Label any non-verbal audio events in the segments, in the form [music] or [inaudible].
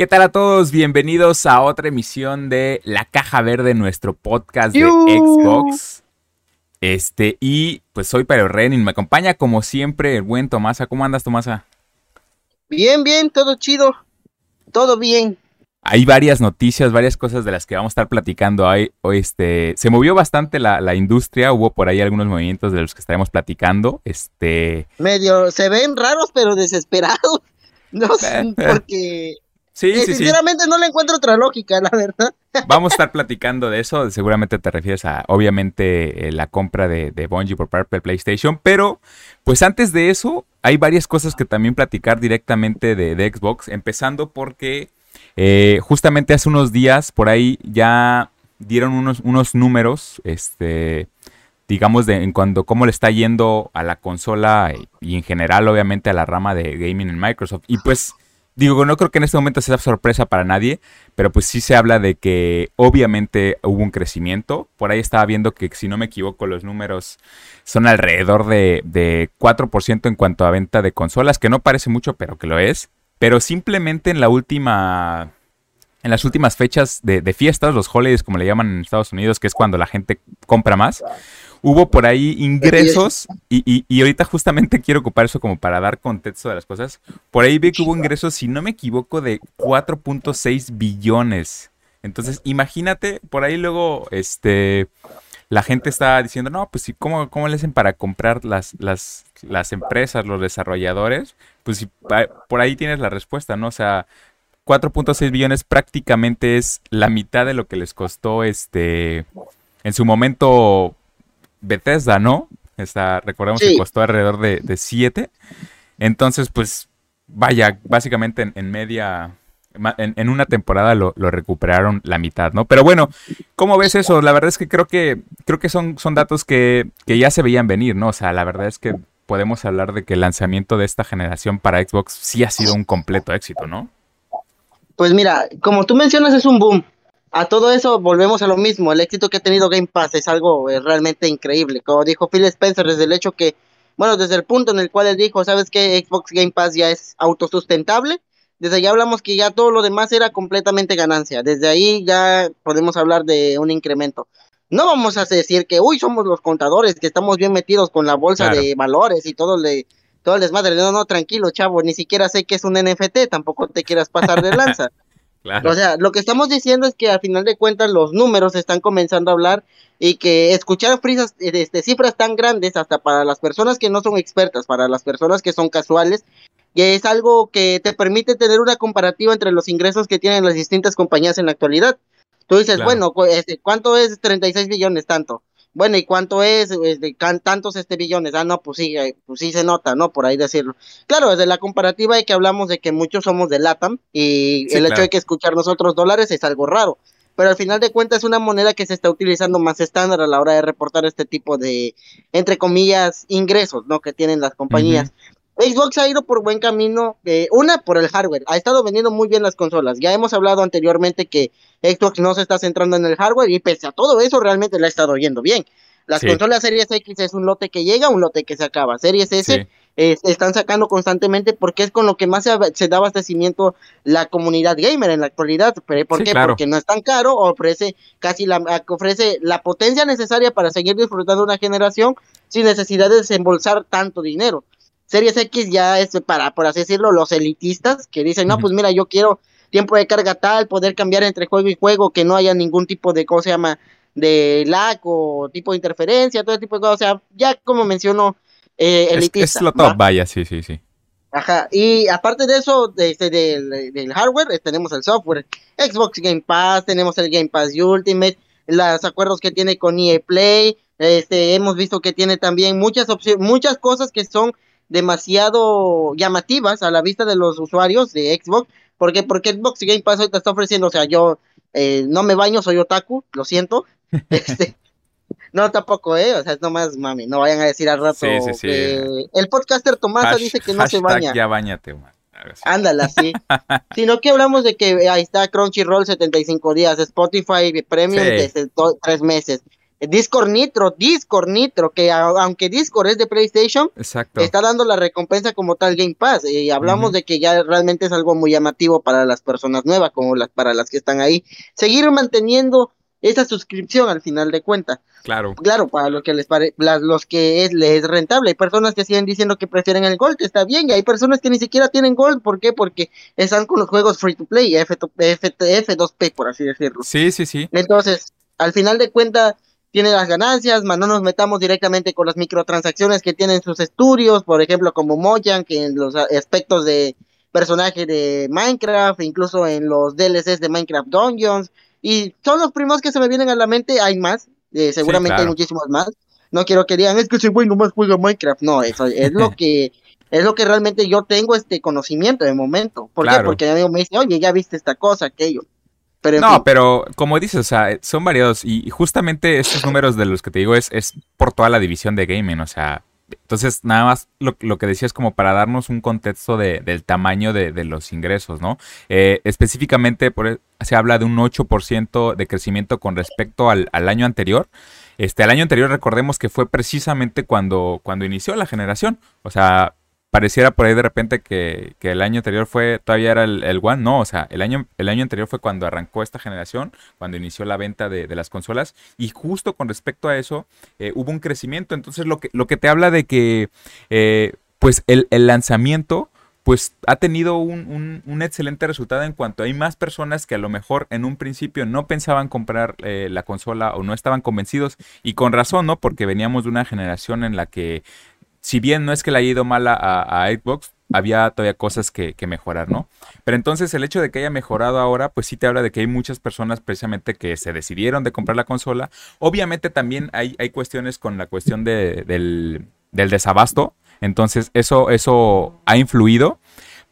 ¿Qué tal a todos? Bienvenidos a otra emisión de La Caja Verde, nuestro podcast de Xbox. Este, y pues soy Pero Renin, me acompaña como siempre el buen Tomasa. ¿Cómo andas, Tomasa? Bien, bien, todo chido. Todo bien. Hay varias noticias, varias cosas de las que vamos a estar platicando hoy. este, se movió bastante la, industria, hubo por ahí algunos movimientos de los que estaremos platicando. Este. Medio, se ven raros, pero desesperados. [laughs] No sé, [laughs] porque Sí, sí, sinceramente no le encuentro otra lógica, la verdad. [laughs] Vamos a estar platicando de eso. Seguramente te refieres a, obviamente, eh, la compra de, de Bungie por parte de PlayStation. Pero, pues antes de eso, hay varias cosas que también platicar directamente de, Xbox. Empezando porque eh, justamente hace unos días, por ahí ya dieron unos, unos números, este digamos, de en cuanto cómo le está yendo a la consola y en general, obviamente, a la rama de gaming en Microsoft. Y pues Digo, no creo que en este momento sea sorpresa para nadie, pero pues sí se habla de que obviamente hubo un crecimiento. Por ahí estaba viendo que, si no me equivoco, los números son alrededor de, de 4% en cuanto a venta de consolas, que no parece mucho, pero que lo es. Pero simplemente en la última en las últimas fechas de, de, fiestas, los holidays como le llaman en Estados Unidos, que es cuando la gente compra más, hubo por ahí ingresos y, y, ahorita justamente quiero ocupar eso como para dar contexto de las cosas. Por ahí vi que hubo ingresos, si no me equivoco, de 4.6 billones. Entonces, imagínate, por ahí luego, este, la gente está diciendo, no, pues ¿cómo, cómo le hacen para comprar las, las, las empresas, los desarrolladores? Pues si, por ahí tienes la respuesta, ¿no? O sea, 4.6 billones prácticamente es la mitad de lo que les costó este en su momento Bethesda, ¿no? Está, recordemos que costó alrededor de 7. Entonces, pues, vaya, básicamente en, media, en, una temporada lo, recuperaron la mitad, ¿no? Pero bueno, ¿cómo ves eso? La verdad es que creo que, creo que son, son datos que, que ya se veían venir, ¿no? O sea, la verdad es que podemos hablar de que el lanzamiento de esta generación para Xbox sí ha sido un completo éxito, ¿no? Pues mira, como tú mencionas, es un boom a todo eso volvemos a lo mismo. El éxito que ha tenido Game Pass es algo eh, realmente increíble. Como dijo Phil Spencer, desde el hecho que, bueno, desde el punto en el cual él dijo, ¿sabes qué? Xbox Game Pass ya es autosustentable. Desde ahí hablamos que ya todo lo demás era completamente ganancia. Desde ahí ya podemos hablar de un incremento. No vamos a decir que, uy, somos los contadores, que estamos bien metidos con la bolsa de valores y todo, le, todo el desmadre. No, no, tranquilo, chavo, ni siquiera sé que es un NFT, tampoco te quieras pasar de lanza. [laughs] O sea, lo que estamos diciendo es que al final de cuentas los números están comenzando a hablar y que escuchar frisas, este, cifras tan grandes hasta para las personas que no son expertas, para las personas que son casuales, que es algo que te permite tener una comparativa entre los ingresos que tienen las distintas compañías en la actualidad. Tú dices, bueno, este, ¿cuánto es 36 billones tanto? Bueno, ¿y cuánto es? de tantos este billones. Ah, no, pues sí, eh, pues sí se nota, ¿no? Por ahí decirlo. Claro, desde la comparativa de que hablamos de que muchos somos de LATAM y el hecho de que escuchar nosotros dólares es algo raro. Pero al final de cuentas es una moneda que se está utilizando más estándar a la hora de reportar este tipo de, entre comillas, ingresos, ¿no? Que tienen las compañías. Xbox ha ido por buen camino, eh, una por el hardware, ha estado vendiendo muy bien las consolas. Ya hemos hablado anteriormente que Xbox no se está centrando en el hardware y pese a todo eso realmente le ha estado yendo bien. Las consolas Series X es un lote que llega, un lote que se acaba. Series S están sacando constantemente porque es con lo que más se, da abastecimiento la comunidad gamer en la actualidad. ¿Por qué? Porque no es tan caro, ofrece casi la, ofrece la potencia necesaria para seguir disfrutando una generación sin necesidad de desembolsar tanto dinero. Series X ya es para, por así decirlo, los elitistas que dicen, no, pues mira, yo quiero tiempo de carga tal, poder cambiar entre juego y juego, que no haya ningún tipo de, ¿cómo se llama? De lag o tipo de interferencia, todo tipo de cosas. O sea, ya como mencionó, eh, elitista. Es, lo top, vaya, sí, sí, sí. Ajá, y aparte de eso, de, este, del, hardware, eh, tenemos el software. Xbox Game Pass, tenemos el Game Pass Ultimate, los acuerdos que tiene con EA Play, este, hemos visto que tiene también muchas opciones, muchas cosas que son demasiado llamativas a la vista de los usuarios de Xbox. porque Porque Xbox Game Pass ahorita está ofreciendo, o sea, yo eh, no me baño, soy otaku, lo siento. [laughs] este, no, tampoco, ¿eh? O sea, es nomás, mami, no vayan a decir al rato. el podcaster Tomasa dice que no se baña. Ya bañate, man. Ándala, sí. [laughs] Sino que hablamos de que ahí está Crunchyroll 75 días, Spotify Premium desde tres meses, Discord Nitro, Discord Nitro, que aunque Discord es de PlayStation, está dando la recompensa como tal Game Pass. Y hablamos de que ya realmente es algo muy llamativo para las personas nuevas, como las para las que están ahí. Seguir manteniendo esa suscripción al final de cuentas. Claro. Claro, para los que les pare, los que es, les es rentable. Hay personas que siguen diciendo que prefieren el Gold, está bien, y hay personas que ni siquiera tienen Gold, ¿por qué? Porque están con los juegos free to play, F, F, 2 p por así decirlo. Sí, sí, sí. Entonces, al final de cuentas, tiene las ganancias, más no nos metamos directamente con las microtransacciones que tienen sus estudios, por ejemplo, como Mojang, que en los aspectos de personaje de Minecraft, incluso en los DLCs de Minecraft Dungeons, y son los primos que se me vienen a la mente, hay más, eh, seguramente hay muchísimos más. No quiero que digan, es que ese güey nomás juega Minecraft. No, eso es lo [laughs] que es lo que realmente yo tengo este conocimiento de momento. ¿Por qué? Porque mi amigo me dice, oye, ya viste esta cosa, aquello. Pero no, pero como dices, o sea, son variados. Y, justamente estos números de los que te digo es, es por toda la división de gaming. O sea, entonces, nada más lo, que decía es como para darnos un contexto de, del tamaño de, los ingresos, ¿no? Eh, específicamente por, e, se habla de un 8% de crecimiento con respecto al, al, año anterior. Este, el año anterior recordemos que fue precisamente cuando, cuando inició la generación. O sea, pareciera por ahí de repente que, el año anterior fue, todavía era el, One, no, o sea, el año, el año anterior fue cuando arrancó esta generación, cuando inició la venta de, las consolas, y justo con respecto a eso eh, hubo un crecimiento, entonces lo que, lo que te habla de que, eh, pues, el, lanzamiento pues ha tenido un, un, excelente resultado en cuanto hay más personas que a lo mejor en un principio no pensaban comprar eh, la consola o no estaban convencidos. Y con razón, ¿no? Porque veníamos de una generación en la que si bien no es que le haya ido mal a, Xbox, había todavía cosas que, mejorar, ¿no? Pero entonces el hecho de que haya mejorado ahora, pues sí te habla de que hay muchas personas precisamente que se decidieron de comprar la consola. Obviamente también hay, hay cuestiones con la cuestión de, del, del desabasto. Entonces eso, eso ha influido.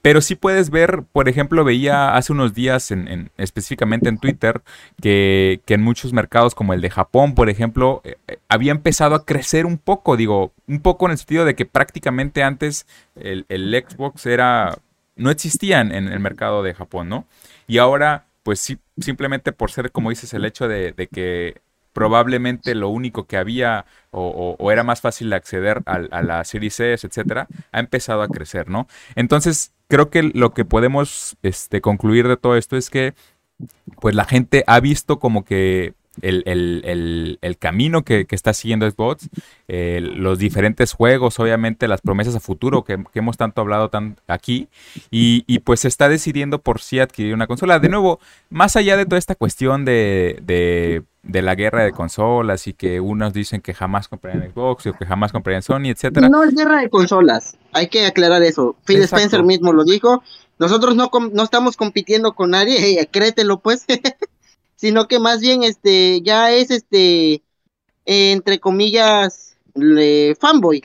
Pero sí puedes ver, por ejemplo, veía hace unos días, en, específicamente en Twitter, que, en muchos mercados como el de Japón, por ejemplo, eh, eh, había empezado a crecer un poco, digo, un poco en el sentido de que prácticamente antes el, Xbox era, no existía en, el mercado de Japón, ¿no? Y ahora, pues sí, simplemente por ser, como dices, el hecho de, que probablemente lo único que había o, era más fácil acceder a, a la Series S, etcétera, ha empezado a crecer, ¿no? Entonces, creo que lo que podemos este, concluir de todo esto es que pues la gente ha visto como que el, camino que, está siguiendo Xbox, eh, los diferentes juegos, obviamente las promesas a futuro que, hemos tanto hablado tan aquí, y, y, pues se está decidiendo por sí adquirir una consola. De nuevo, más allá de toda esta cuestión de, la guerra de consolas y que unos dicen que jamás comprarían Xbox o que jamás comprarían Sony, etcétera. No es guerra de consolas, hay que aclarar eso. Phil Spencer mismo lo dijo. Nosotros no, no estamos compitiendo con nadie, [laughs] créetelo pues. [laughs] sino que más bien este ya es este entre comillas le, fanboy.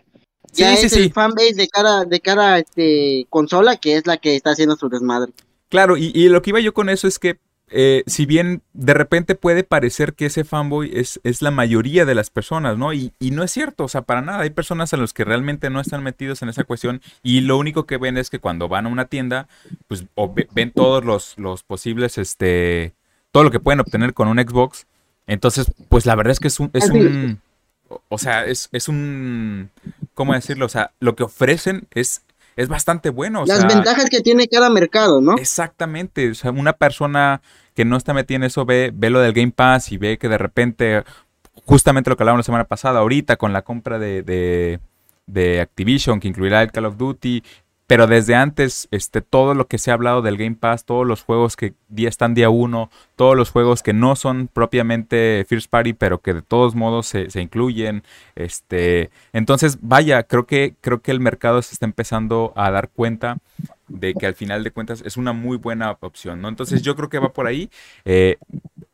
Ya es el fanbase de cara de cara a este consola que es la que está haciendo su desmadre. Claro, y, lo que iba yo con eso es que eh, si bien de repente puede parecer que ese fanboy es, es la mayoría de las personas, ¿no? Y, y, no es cierto, o sea, para nada. Hay personas a los que realmente no están metidos en esa cuestión y lo único que ven es que cuando van a una tienda, pues ven todos los, los posibles, este, todo lo que pueden obtener con un Xbox. Entonces, pues la verdad es que es un, es un o sea, es, es un, ¿cómo decirlo? O sea, lo que ofrecen es, es bastante bueno. Las ventajas que tiene cada mercado, ¿no? Exactamente. O sea, una persona que no está metida en eso ve, ve lo del Game Pass y ve que de repente, justamente lo que hablábamos la semana pasada, ahorita con la compra de, de, de Activision, que incluirá el Call of Duty, pero desde antes, este, todo lo que se ha hablado del Game Pass, todos los juegos que día están día uno, todos los juegos que no son propiamente First Party, pero que de todos modos se, incluyen. Este, entonces, vaya, creo que, creo que el mercado se está empezando a dar cuenta de que al final de cuentas es una muy buena opción, ¿no? Entonces yo creo que va por ahí. Eh,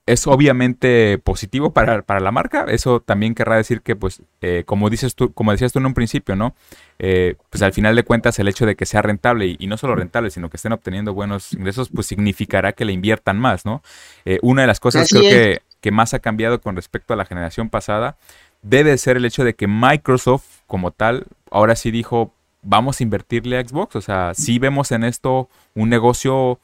es obviamente positivo para, la marca. Eso también querrá decir que, pues, eh, como dices tú, como decías tú en un principio, ¿no? Eh, pues al final de cuentas el hecho de que sea rentable y, no solo rentable, sino que estén obteniendo buenos ingresos, pues significará que le inviertan más, ¿no? Eh, una de las cosas creo que, que, más ha cambiado con respecto a la generación pasada debe ser el hecho de que Microsoft como tal ahora sí dijo, vamos a invertirle a Xbox, o sea, sí vemos en esto un negocio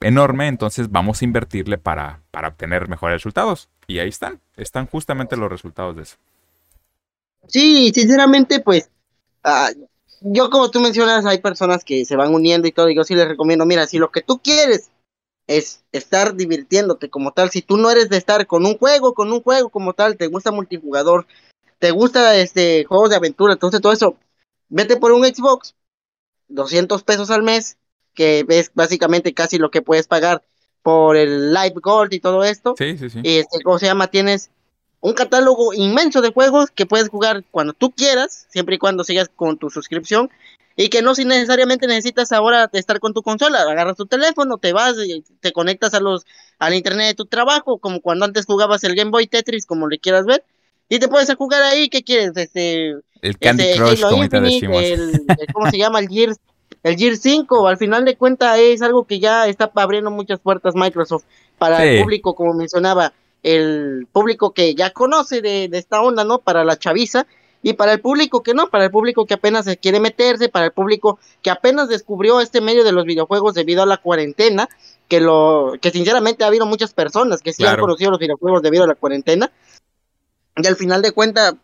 enorme, entonces vamos a invertirle para, para obtener mejores resultados. Y ahí están, están justamente los resultados de eso. Sí, sinceramente, pues, uh, yo como tú mencionas, hay personas que se van uniendo y todo, y yo sí les recomiendo, mira, si lo que tú quieres es estar divirtiéndote como tal, si tú no eres de estar con un juego, con un juego como tal, te gusta multijugador, te gusta este juegos de aventura, entonces todo eso, vete por un Xbox, 200 pesos al mes, que es básicamente casi lo que puedes pagar por el Live Gold y todo esto. Sí, sí, sí. Y este, ¿cómo se llama? Tienes un catálogo inmenso de juegos que puedes jugar cuando tú quieras, siempre y cuando sigas con tu suscripción. Y que no si necesariamente necesitas ahora estar con tu consola, agarras tu teléfono, te vas, y te conectas a los al internet de tu trabajo, como cuando antes jugabas el Game Boy Tetris, como le quieras ver, y te puedes jugar ahí, ¿qué quieres? Este, el Candy este, Crush, como Infinite, el, el, ¿cómo se llama? El Gears, el Gear 5, al final de cuentas es algo que ya está abriendo muchas puertas Microsoft para sí. el público, como mencionaba, el público que ya conoce de, de, esta onda, ¿no? Para la chaviza y para el público que no, para el público que apenas se quiere meterse, para el público que apenas descubrió este medio de los videojuegos debido a la cuarentena, que lo que sinceramente ha habido muchas personas que sí claro. han conocido los videojuegos debido a la cuarentena. Y al final de cuentas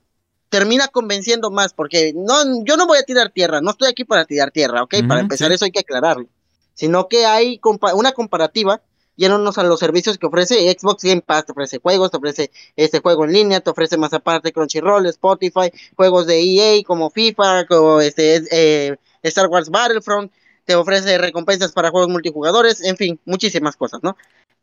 termina convenciendo más, porque no, yo no voy a tirar tierra, no estoy aquí para tirar tierra, ¿ok? Uh -huh, para empezar sí. eso hay que aclararlo, sino que hay compa una comparativa yéndonos a los servicios que ofrece Xbox Game Pass, te ofrece juegos, te ofrece este juego en línea, te ofrece más aparte Crunchyroll, Spotify, juegos de EA como FIFA, como este eh, Star Wars Battlefront, te ofrece recompensas para juegos multijugadores, en fin, muchísimas cosas, ¿no?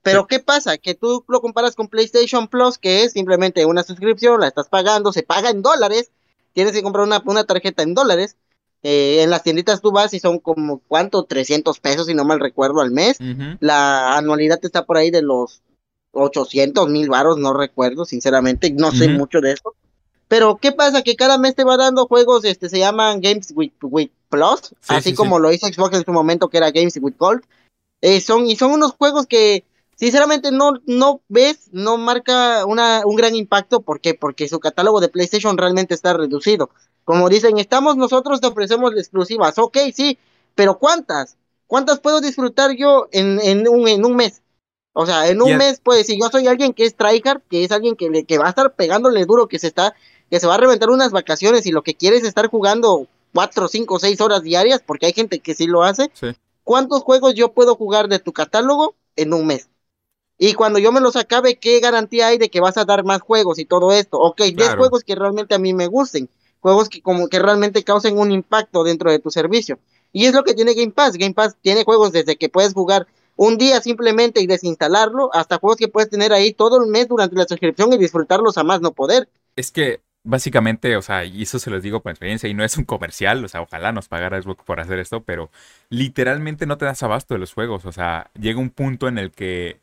Pero ¿qué pasa? Que tú lo comparas con PlayStation Plus, que es simplemente una suscripción, la estás pagando, se paga en dólares, tienes que comprar una, una tarjeta en dólares, eh, en las tienditas tú vas y son como, ¿cuánto? 300 pesos, si no mal recuerdo, al mes. Uh -huh. La anualidad está por ahí de los 800 mil varos, no recuerdo, sinceramente, no uh -huh. sé mucho de eso. Pero, ¿qué pasa? Que cada mes te va dando juegos, este, se llaman Games with, with Plus, sí, así sí, como sí. lo hizo Xbox en su momento, que era Games with Gold. Eh, son, y son unos juegos que, sinceramente, no, no ves, no marca una, un gran impacto. ¿Por qué? Porque su catálogo de PlayStation realmente está reducido. Como dicen, estamos nosotros, te ofrecemos exclusivas. Ok, sí, pero ¿cuántas? ¿Cuántas puedo disfrutar yo en, en, un, en un mes? O sea, en un yeah. mes, pues, si yo soy alguien que es tryhard, que es alguien que, le, que va a estar pegándole duro, que se está, que se va a reventar unas vacaciones y lo que quiere es estar jugando cuatro, cinco, seis horas diarias, porque hay gente que sí lo hace. Sí. ¿Cuántos juegos yo puedo jugar de tu catálogo en un mes? Y cuando yo me los acabe, ¿qué garantía hay de que vas a dar más juegos y todo esto? Ok, 10 claro. juegos que realmente a mí me gusten juegos que como que realmente causen un impacto dentro de tu servicio. Y es lo que tiene Game Pass. Game Pass tiene juegos desde que puedes jugar un día simplemente y desinstalarlo, hasta juegos que puedes tener ahí todo el mes durante la suscripción y disfrutarlos a más no poder. Es que básicamente, o sea, y eso se los digo por experiencia, y no es un comercial, o sea, ojalá nos pagara Xbox por hacer esto, pero literalmente no te das abasto de los juegos, o sea, llega un punto en el que,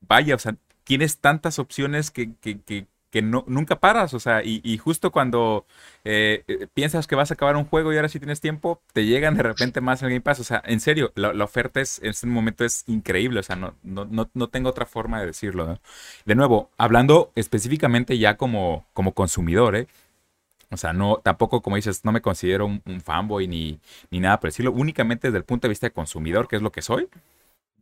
vaya, o sea, tienes tantas opciones que, que, que que no, nunca paras, o sea, y, justo cuando eh, eh, piensas que vas a acabar un juego y ahora sí tienes tiempo, te llegan de repente más el Game Pass, o sea, en serio, la, oferta es, en este momento es increíble, o sea, no, no, no, no tengo otra forma de decirlo. De nuevo, hablando específicamente ya como, como consumidor, ¿eh? O sea, no, tampoco, como dices, no me considero un, un fanboy ni, ni nada por decirlo, únicamente desde el punto de vista de consumidor, que es lo que soy,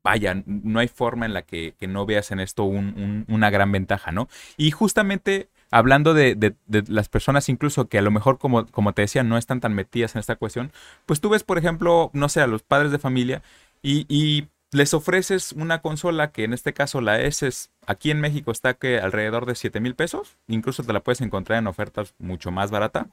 vaya, no hay forma en la que, que no veas en esto un, un, una gran ventaja, ¿no? Y justamente hablando de, de, de, las personas incluso que a lo mejor, como, como te decía, no están tan metidas en esta cuestión, pues tú ves, por ejemplo, no sé, a los padres de familia y, y les ofreces una consola que en este caso la S es, aquí en México está que alrededor de 7 mil pesos, incluso te la puedes encontrar en ofertas mucho más barata,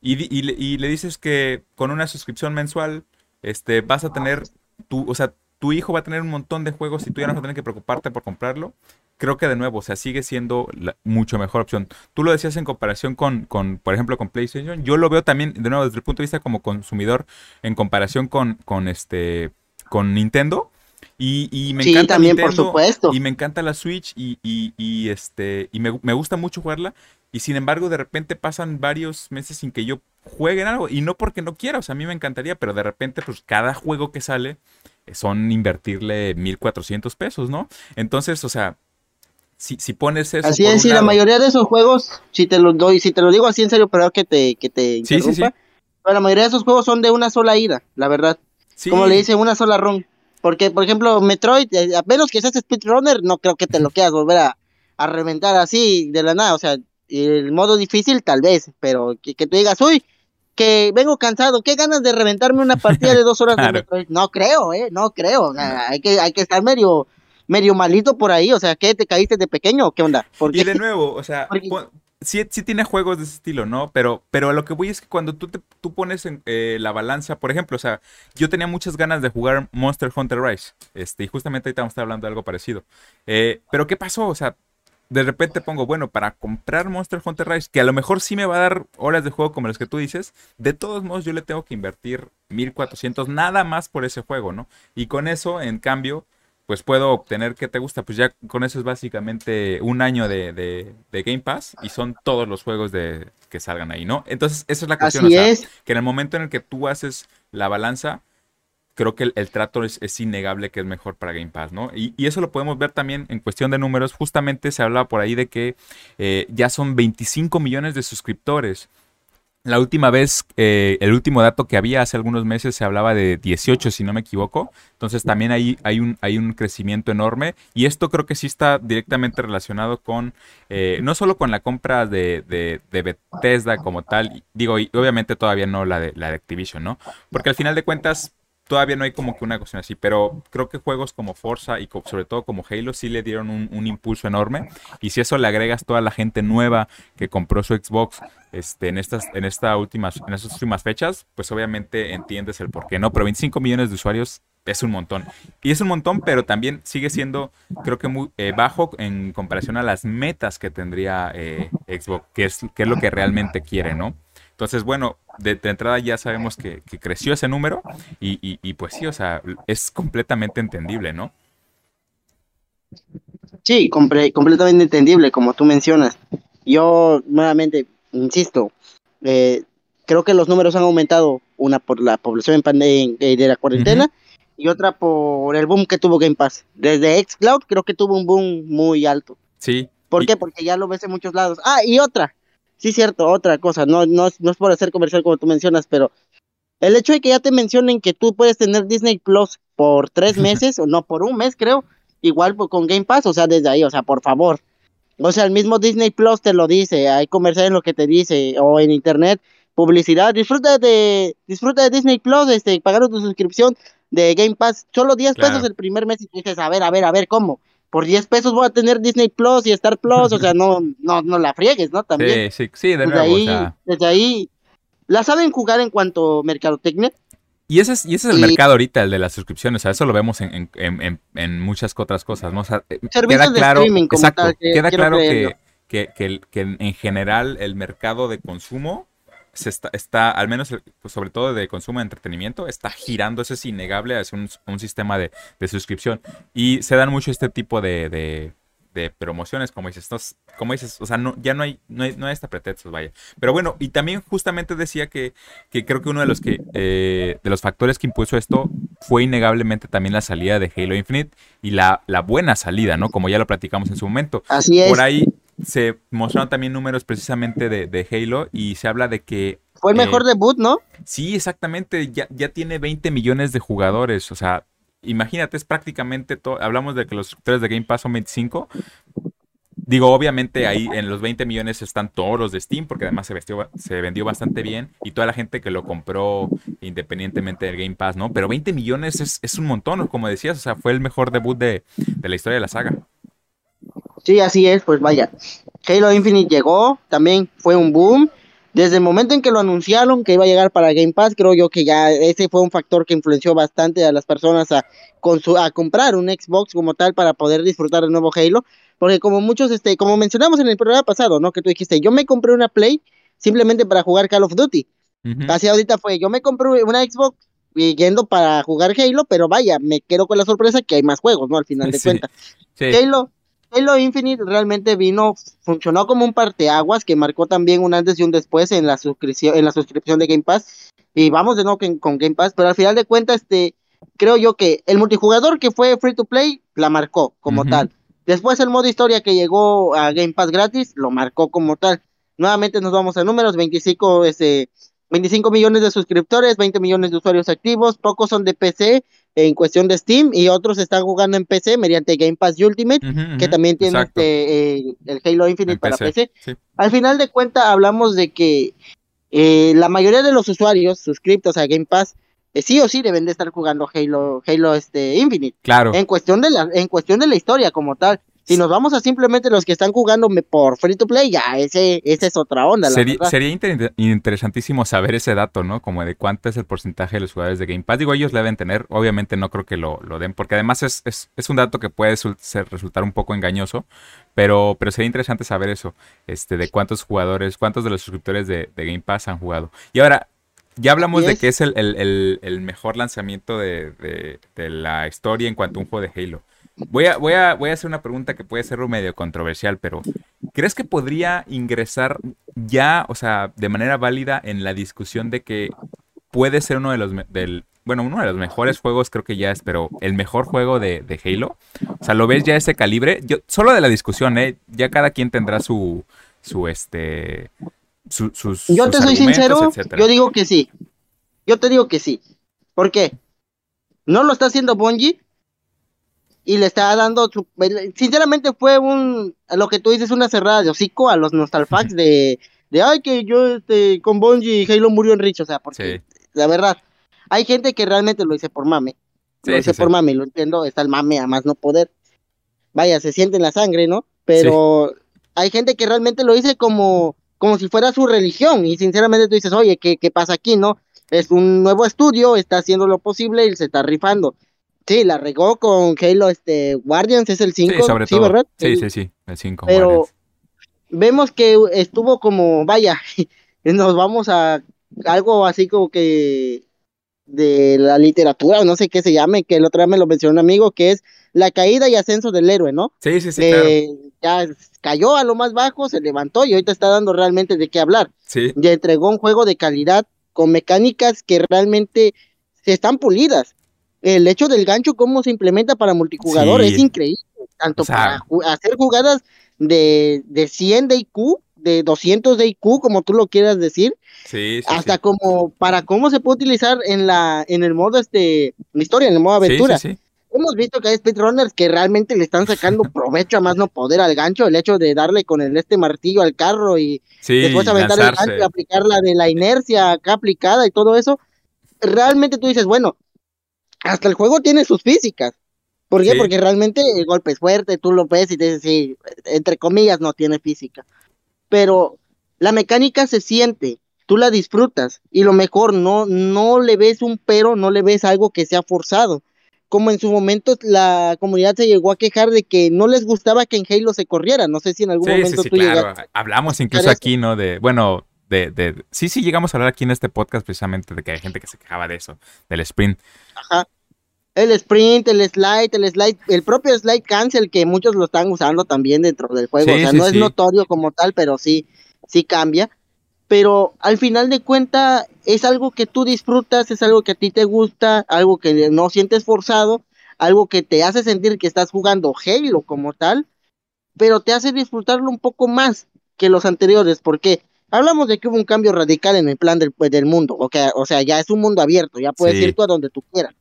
y, y, y le dices que con una suscripción mensual este, vas a tener tu, o sea, tu hijo va a tener un montón de juegos y tú ya no vas a tener que preocuparte por comprarlo, creo que de nuevo, o sea, sigue siendo la mucho mejor opción. Tú lo decías en comparación con, con, por ejemplo, con PlayStation. Yo lo veo también, de nuevo, desde el punto de vista como consumidor, en comparación con, con este, con Nintendo. Y, y me sí, encanta también, Nintendo, por supuesto. Y me encanta la Switch y, y, y este, y me, me gusta mucho jugarla. Y sin embargo, de repente pasan varios meses sin que yo juegue en algo. Y no porque no quiera, o sea, a mí me encantaría, pero de repente, pues cada juego que sale son invertirle 1.400 pesos, ¿no? Entonces, o sea, si, si pones eso... Así es, sí, la mayoría de esos juegos, si te lo doy, si te lo digo así en serio, pero que te, que te sí, sí, sí. la mayoría de esos juegos son de una sola ida, la verdad. Sí. Como le dicen, una sola ron. Porque, por ejemplo, Metroid, eh, a menos que seas speedrunner, no creo que te lo quieras volver a, a reventar así de la nada. O sea, el modo difícil tal vez, pero que, que tú digas, uy, que vengo cansado, qué ganas de reventarme una partida de [laughs] dos horas de Metroid. No creo, eh, no creo. O sea, hay que, hay que estar medio, medio malito por ahí. O sea, ¿qué te caíste de pequeño o qué onda? Porque... Y de nuevo, o sea, sí, sí tiene juegos de ese estilo, ¿no? Pero, pero a lo que voy es que cuando tú, te, tú pones en, eh, la balanza, por ejemplo, o sea, yo tenía muchas ganas de jugar Monster Hunter Rise, este, y justamente ahorita vamos a estar hablando de algo parecido. Eh, pero ¿qué pasó? O sea, de repente pongo, bueno, para comprar Monster Hunter Rise, que a lo mejor sí me va a dar horas de juego como las que tú dices, de todos modos yo le tengo que invertir 1400 nada más por ese juego, ¿no? Y con eso, en cambio, pues puedo obtener, ¿qué te gusta? Pues ya con eso es básicamente un año de, Game Pass y son todos los juegos de, que salgan ahí, ¿no? Entonces, esa es la cuestión, Así es. que en el momento en el que tú haces la balanza, creo que el, trato es, innegable que es mejor para Game Pass, ¿no? Y, eso lo podemos ver también en cuestión de números. Justamente se hablaba por ahí de que eh, ya son 25 millones de suscriptores. La última vez, eh, el último dato que había hace algunos meses se hablaba de 18, si no me equivoco. Entonces también hay, hay, un, hay un crecimiento enorme. Y esto creo que sí está directamente relacionado con, eh, no solo con la compra de, de, de, Bethesda como tal, digo, y obviamente todavía no la de, la de Activision, ¿no? Porque al final de cuentas, todavía no hay como que una cuestión así, pero creo que juegos como Forza y sobre todo como Halo sí le dieron un, impulso enorme. Y si eso le agregas toda la gente nueva que compró su Xbox este, en, estas, en, esta últimas, en estas últimas fechas, pues obviamente entiendes el por qué no. Pero 25 millones de usuarios es un montón. Y es un montón, pero también sigue siendo, creo que muy eh, bajo en comparación a las metas que tendría eh, Xbox, que es, que es lo que realmente quiere, ¿no? Entonces, bueno, de, entrada ya sabemos que, creció ese número y, pues sí, o sea, es completamente entendible, ¿no? Sí, completamente entendible, como tú mencionas. Yo, nuevamente, insisto, eh, creo que los números han aumentado, una por la población en de la cuarentena y otra por el boom que tuvo Game Pass. Desde Xcloud creo que tuvo un boom muy alto. Sí. ¿Por qué? Porque ya lo ves en muchos lados. Ah, y otra, sí, cierto, otra cosa, no, no, no es por hacer comercial como tú mencionas, pero el hecho de que ya te mencionen que tú puedes tener Disney Plus por tres [laughs] meses, o no, por un mes creo, igual con Game Pass, o sea, desde ahí, o sea, por favor. O sea, el mismo Disney Plus te lo dice, hay comerciales en lo que te dice, o en internet, publicidad, disfruta de, disfruta de Disney Plus, este, pagaron tu suscripción de Game Pass, solo 10 pesos el primer mes y dices, a ver, a ver, a ver, ¿cómo? Por 10 pesos voy a tener Disney Plus y Star Plus, o sea, [laughs] no, no, no la friegues, ¿no? También. Sí, sí, sí, de nuevo, ahí, o sea... desde ahí, la saben jugar en cuanto mercadotecnia. Y ese es, y ese es el mercado ahorita, el de las suscripciones, o sea, eso lo vemos en, en, en, en muchas otras cosas, ¿no? O sea, eh, queda claro, exacto, queda claro que, que, que, que en general el mercado de consumo se está, está, al menos pues, sobre todo de consumo de entretenimiento, está girando, eso es innegable, hacia un, un sistema de, de, suscripción. Y se dan mucho este tipo de, de, de promociones, como dices, como dices, o sea, no, ya no hay, no hay, no hay hasta pretextos, vaya. Pero bueno, y también justamente decía que, que creo que uno de los que eh, de los factores que impuso esto fue innegablemente también la salida de Halo Infinite y la, la buena salida, ¿no? Como ya lo platicamos en su momento. Así es. Por ahí se mostraron también números precisamente de, Halo y se habla de que... Fue el mejor eh, debut, ¿no? Sí, exactamente, ya, ya tiene 20 millones de jugadores, o sea, imagínate, es prácticamente todo, hablamos de que los suscriptores de Game Pass son 25. Digo, obviamente ahí en los 20 millones están todos los de Steam, porque además se, se vendió bastante bien y toda la gente que lo compró independientemente del Game Pass, ¿no? Pero 20 millones es, es un montón, como decías, o sea, fue el mejor debut de, de la historia de la saga. Sí, así es, pues vaya. Halo Infinite llegó, también fue un boom. Desde el momento en que lo anunciaron que iba a llegar para Game Pass, creo yo que ya ese fue un factor que influenció bastante a las personas a, a comprar un Xbox como tal para poder disfrutar del nuevo Halo. Porque como muchos, este, como mencionamos en el programa pasado, ¿no? Que tú dijiste, yo me compré una Play simplemente para jugar Call of Duty. Así ahorita fue, yo me compré una Xbox yendo para jugar Halo, pero vaya, me quedo con la sorpresa que hay más juegos, ¿no? Al final de cuentas. Halo, Halo Infinite realmente vino, funcionó como un parteaguas que marcó también un antes y un después en la suscripción, en la suscripción de Game Pass. Y vamos de nuevo con, Game Pass, pero al final de cuentas, este, creo yo que el multijugador que fue free to play la marcó como tal. Después el modo historia que llegó a Game Pass gratis lo marcó como tal. Nuevamente nos vamos a números, 25, este, 25 millones de suscriptores, 20 millones de usuarios activos, pocos son de PC, en cuestión de Steam y otros están jugando en PC mediante Game Pass Ultimate, que también tiene este, el Halo Infinite para PC. Al final de cuentas hablamos de que eh, la mayoría de los usuarios suscriptos a Game Pass eh, sí o sí deben de estar jugando Halo, Halo este, Infinite. Claro. En cuestión de la, en cuestión de la historia como tal. Si nos vamos a simplemente los que están jugando por free to play, ya ese, esa es otra onda. sería, sería interesantísimo saber ese dato, ¿no? Como de cuánto es el porcentaje de los jugadores de Game Pass. Digo, ellos le deben tener, obviamente no creo que lo, lo den, porque además es, es, es, un dato que puede ser, resultar un poco engañoso, pero, pero sería interesante saber eso, este, de cuántos jugadores, cuántos de los suscriptores de, de Game Pass han jugado. Y ahora, ya hablamos de que es el, el, el, mejor lanzamiento de, de, de, la historia en cuanto a un juego de Halo. Voy a, voy, a, voy a hacer una pregunta que puede ser un medio controversial, pero ¿crees que podría ingresar ya, o sea, de manera válida en la discusión de que puede ser uno de los, del, bueno, uno de los mejores juegos creo que ya es, pero el mejor juego de, de Halo? O sea, ¿lo ves ya ese calibre? Yo, solo de la discusión, ¿eh? Ya cada quien tendrá su, su, este, yo te soy sincero, yo digo que sí. Yo te digo que sí. ¿Por qué? No lo está haciendo Bungie y le está dando sinceramente fue un lo que tú dices una cerrada de hocico a los nostalfax [laughs] de de ay que yo este con Bungie Halo murió en Rich, o sea, porque la verdad hay gente que realmente lo dice por mame. lo dice por mame, lo entiendo, está el mame a más no poder. Vaya, se siente en la sangre, ¿no? Pero hay gente que realmente lo dice como como si fuera su religión. Y sinceramente tú dices, oye, ¿qué, qué pasa aquí, no? Es un nuevo estudio, está haciendo lo posible y se está rifando. Sí, la regó con Halo este, Guardians, es el 5. Sí, sobre todo. ¿verdad? Sí, sí, sí, el 5. Pero vemos que estuvo como, vaya, [laughs] nos vamos a algo así como que de la literatura, no sé qué se llame, que el otro día me lo mencionó un amigo, que es la caída y ascenso del héroe, ¿no? Sí, sí, sí, eh, Ya cayó a lo más bajo, se levantó y ahorita está dando realmente de qué hablar. Sí. Ya entregó un juego de calidad con mecánicas que realmente están pulidas. El hecho del gancho, cómo se implementa para multijugador, es increíble. Tanto para hacer jugadas de, de 100 de IQ, de 200 de IQ, como tú lo quieras decir, sí, sí, hasta como para cómo se puede utilizar en la en el modo este historia, en el modo aventura. Hemos visto que hay speedrunners que realmente le están sacando [laughs] provecho a más no poder al gancho, el hecho de darle con el este martillo al carro y después aventar el gancho y aplicar la de la inercia acá aplicada y todo eso, realmente tú dices, bueno, hasta el juego tiene sus físicas. ¿Por qué? Porque realmente el golpe es fuerte, tú lo ves y te dices, sí, entre comillas, no tiene física. Pero la mecánica se siente, tú la disfrutas y lo mejor, no, no le ves un pero, no le ves algo que sea forzado como en su momento la comunidad se llegó a quejar de que no les gustaba que en Halo se corriera. No sé si en algún momento sí, sí, claro. Hablamos incluso aquí, ¿no? De, bueno, de, de, sí, sí, llegamos a hablar aquí en este podcast precisamente de que hay gente que se quejaba de eso, del sprint. Ajá. El sprint, el slide, el slide, el propio slide cancel que muchos lo están usando también dentro del juego. o sea, no es notorio como tal, pero sí, sí cambia pero al final de cuenta es algo que tú disfrutas, es algo que a ti te gusta, algo que no sientes forzado, algo que te hace sentir que estás jugando Halo como tal, pero te hace disfrutarlo un poco más que los anteriores, porque hablamos de que hubo un cambio radical en el plan del, pues, del mundo, okay, o sea, ya es un mundo abierto, ya puedes ir tú a donde tú quieras.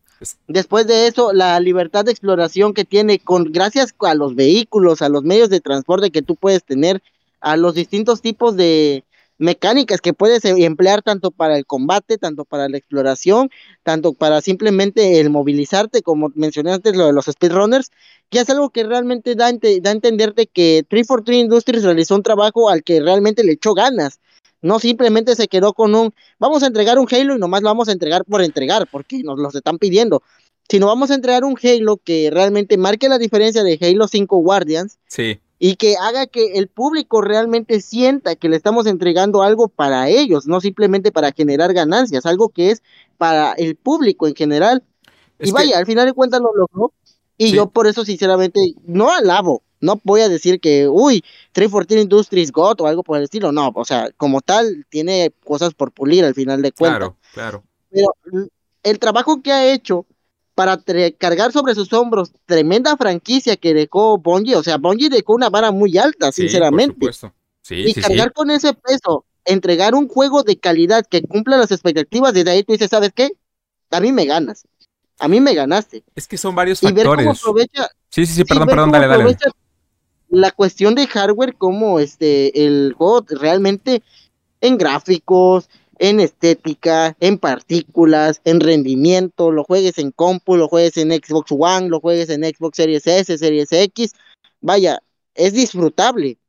Después de eso, la libertad de exploración que tiene con gracias a los vehículos, a los medios de transporte que tú puedes tener, a los distintos tipos de, mecánicas que puedes em, emplear tanto para el combate, tanto para la exploración, tanto para simplemente el movilizarte, como mencioné antes lo de los speedrunners, que es algo que realmente da, da a entenderte que 343 Industries realizó un trabajo al que realmente le echó ganas. No simplemente se quedó con un, vamos a entregar un Halo y nomás lo vamos a entregar por entregar, porque nos lo están pidiendo sino vamos a entregar un Halo que realmente marque la diferencia de Halo 5 Guardians. Sí y que haga que el público realmente sienta que le estamos entregando algo para ellos, no simplemente para generar ganancias, algo que es para el público en general. y vaya, al final de cuentas lo logró. Y yo por eso, sinceramente, no alabo, no voy a decir que, uy, 314 Industries God o algo por el estilo, no, o sea, como tal, tiene cosas por pulir al final de cuentas. Claro, claro. Pero el trabajo que ha hecho para cargar sobre sus hombros tremenda franquicia que dejó Bungie, o sea, Bungie dejó una vara muy alta, sinceramente. Por supuesto. Sí, y cargar con ese peso, entregar un juego de calidad que cumpla las expectativas, desde ahí tú dices, ¿sabes qué? A mí me ganas. A mí me ganaste. Es que son varios factores. Y ver cómo aprovecha. Sí, sí, sí, perdón, perdón, dale, dale. La cuestión de hardware, como este, el juego realmente en gráficos, en estética, en partículas, en rendimiento, lo juegues en compu, lo juegues en Xbox One, lo juegues en Xbox Series S, Series X, vaya, es disfrutable.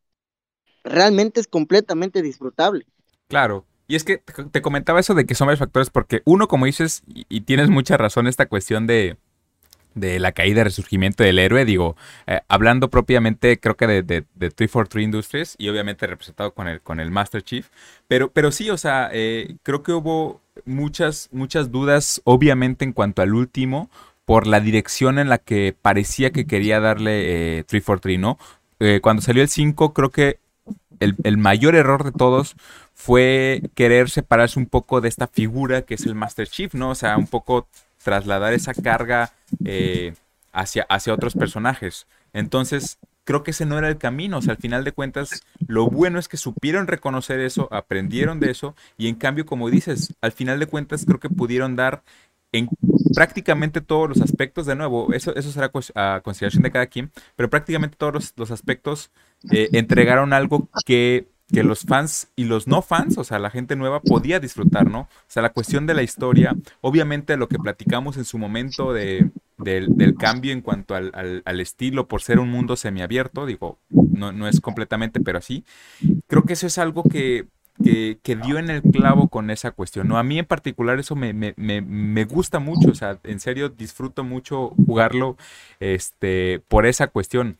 Realmente es completamente disfrutable. Claro. Y es que te comentaba eso de que son varios factores, porque uno, como dices, y, tienes mucha razón, esta cuestión de, de la caída y resurgimiento del héroe, digo, eh, hablando propiamente creo que de, de, 343 Industries y obviamente representado con el, con el Master Chief, pero, pero sí, o sea, eh, creo que hubo muchas, muchas dudas, obviamente en cuanto al último, por la dirección en la que parecía que quería darle eh, 343, ¿no? Eh, cuando salió el 5, creo que el, el, mayor error de todos fue querer separarse un poco de esta figura que es el Master Chief, ¿no? O sea, un poco trasladar esa carga eh, hacia, hacia otros personajes. Entonces, creo que ese no era el camino. O sea, al final de cuentas, lo bueno es que supieron reconocer eso, aprendieron de eso, y en cambio, como dices, al final de cuentas, creo que pudieron dar en prácticamente todos los aspectos, de nuevo, eso, eso será a consideración de cada quien, pero prácticamente todos los, aspectos eh, entregaron algo que que los fans y los no fans, o sea, la gente nueva podía disfrutar, ¿no? O sea, la cuestión de la historia, obviamente lo que platicamos en su momento de, del, cambio en cuanto al, al, estilo por ser un mundo semiabierto, digo, no, no es completamente, pero así, creo que eso es algo que, que, que, dio en el clavo con esa cuestión. ¿no? A mí en particular eso me, me, me, me, gusta mucho, o sea, en serio disfruto mucho jugarlo este, por esa cuestión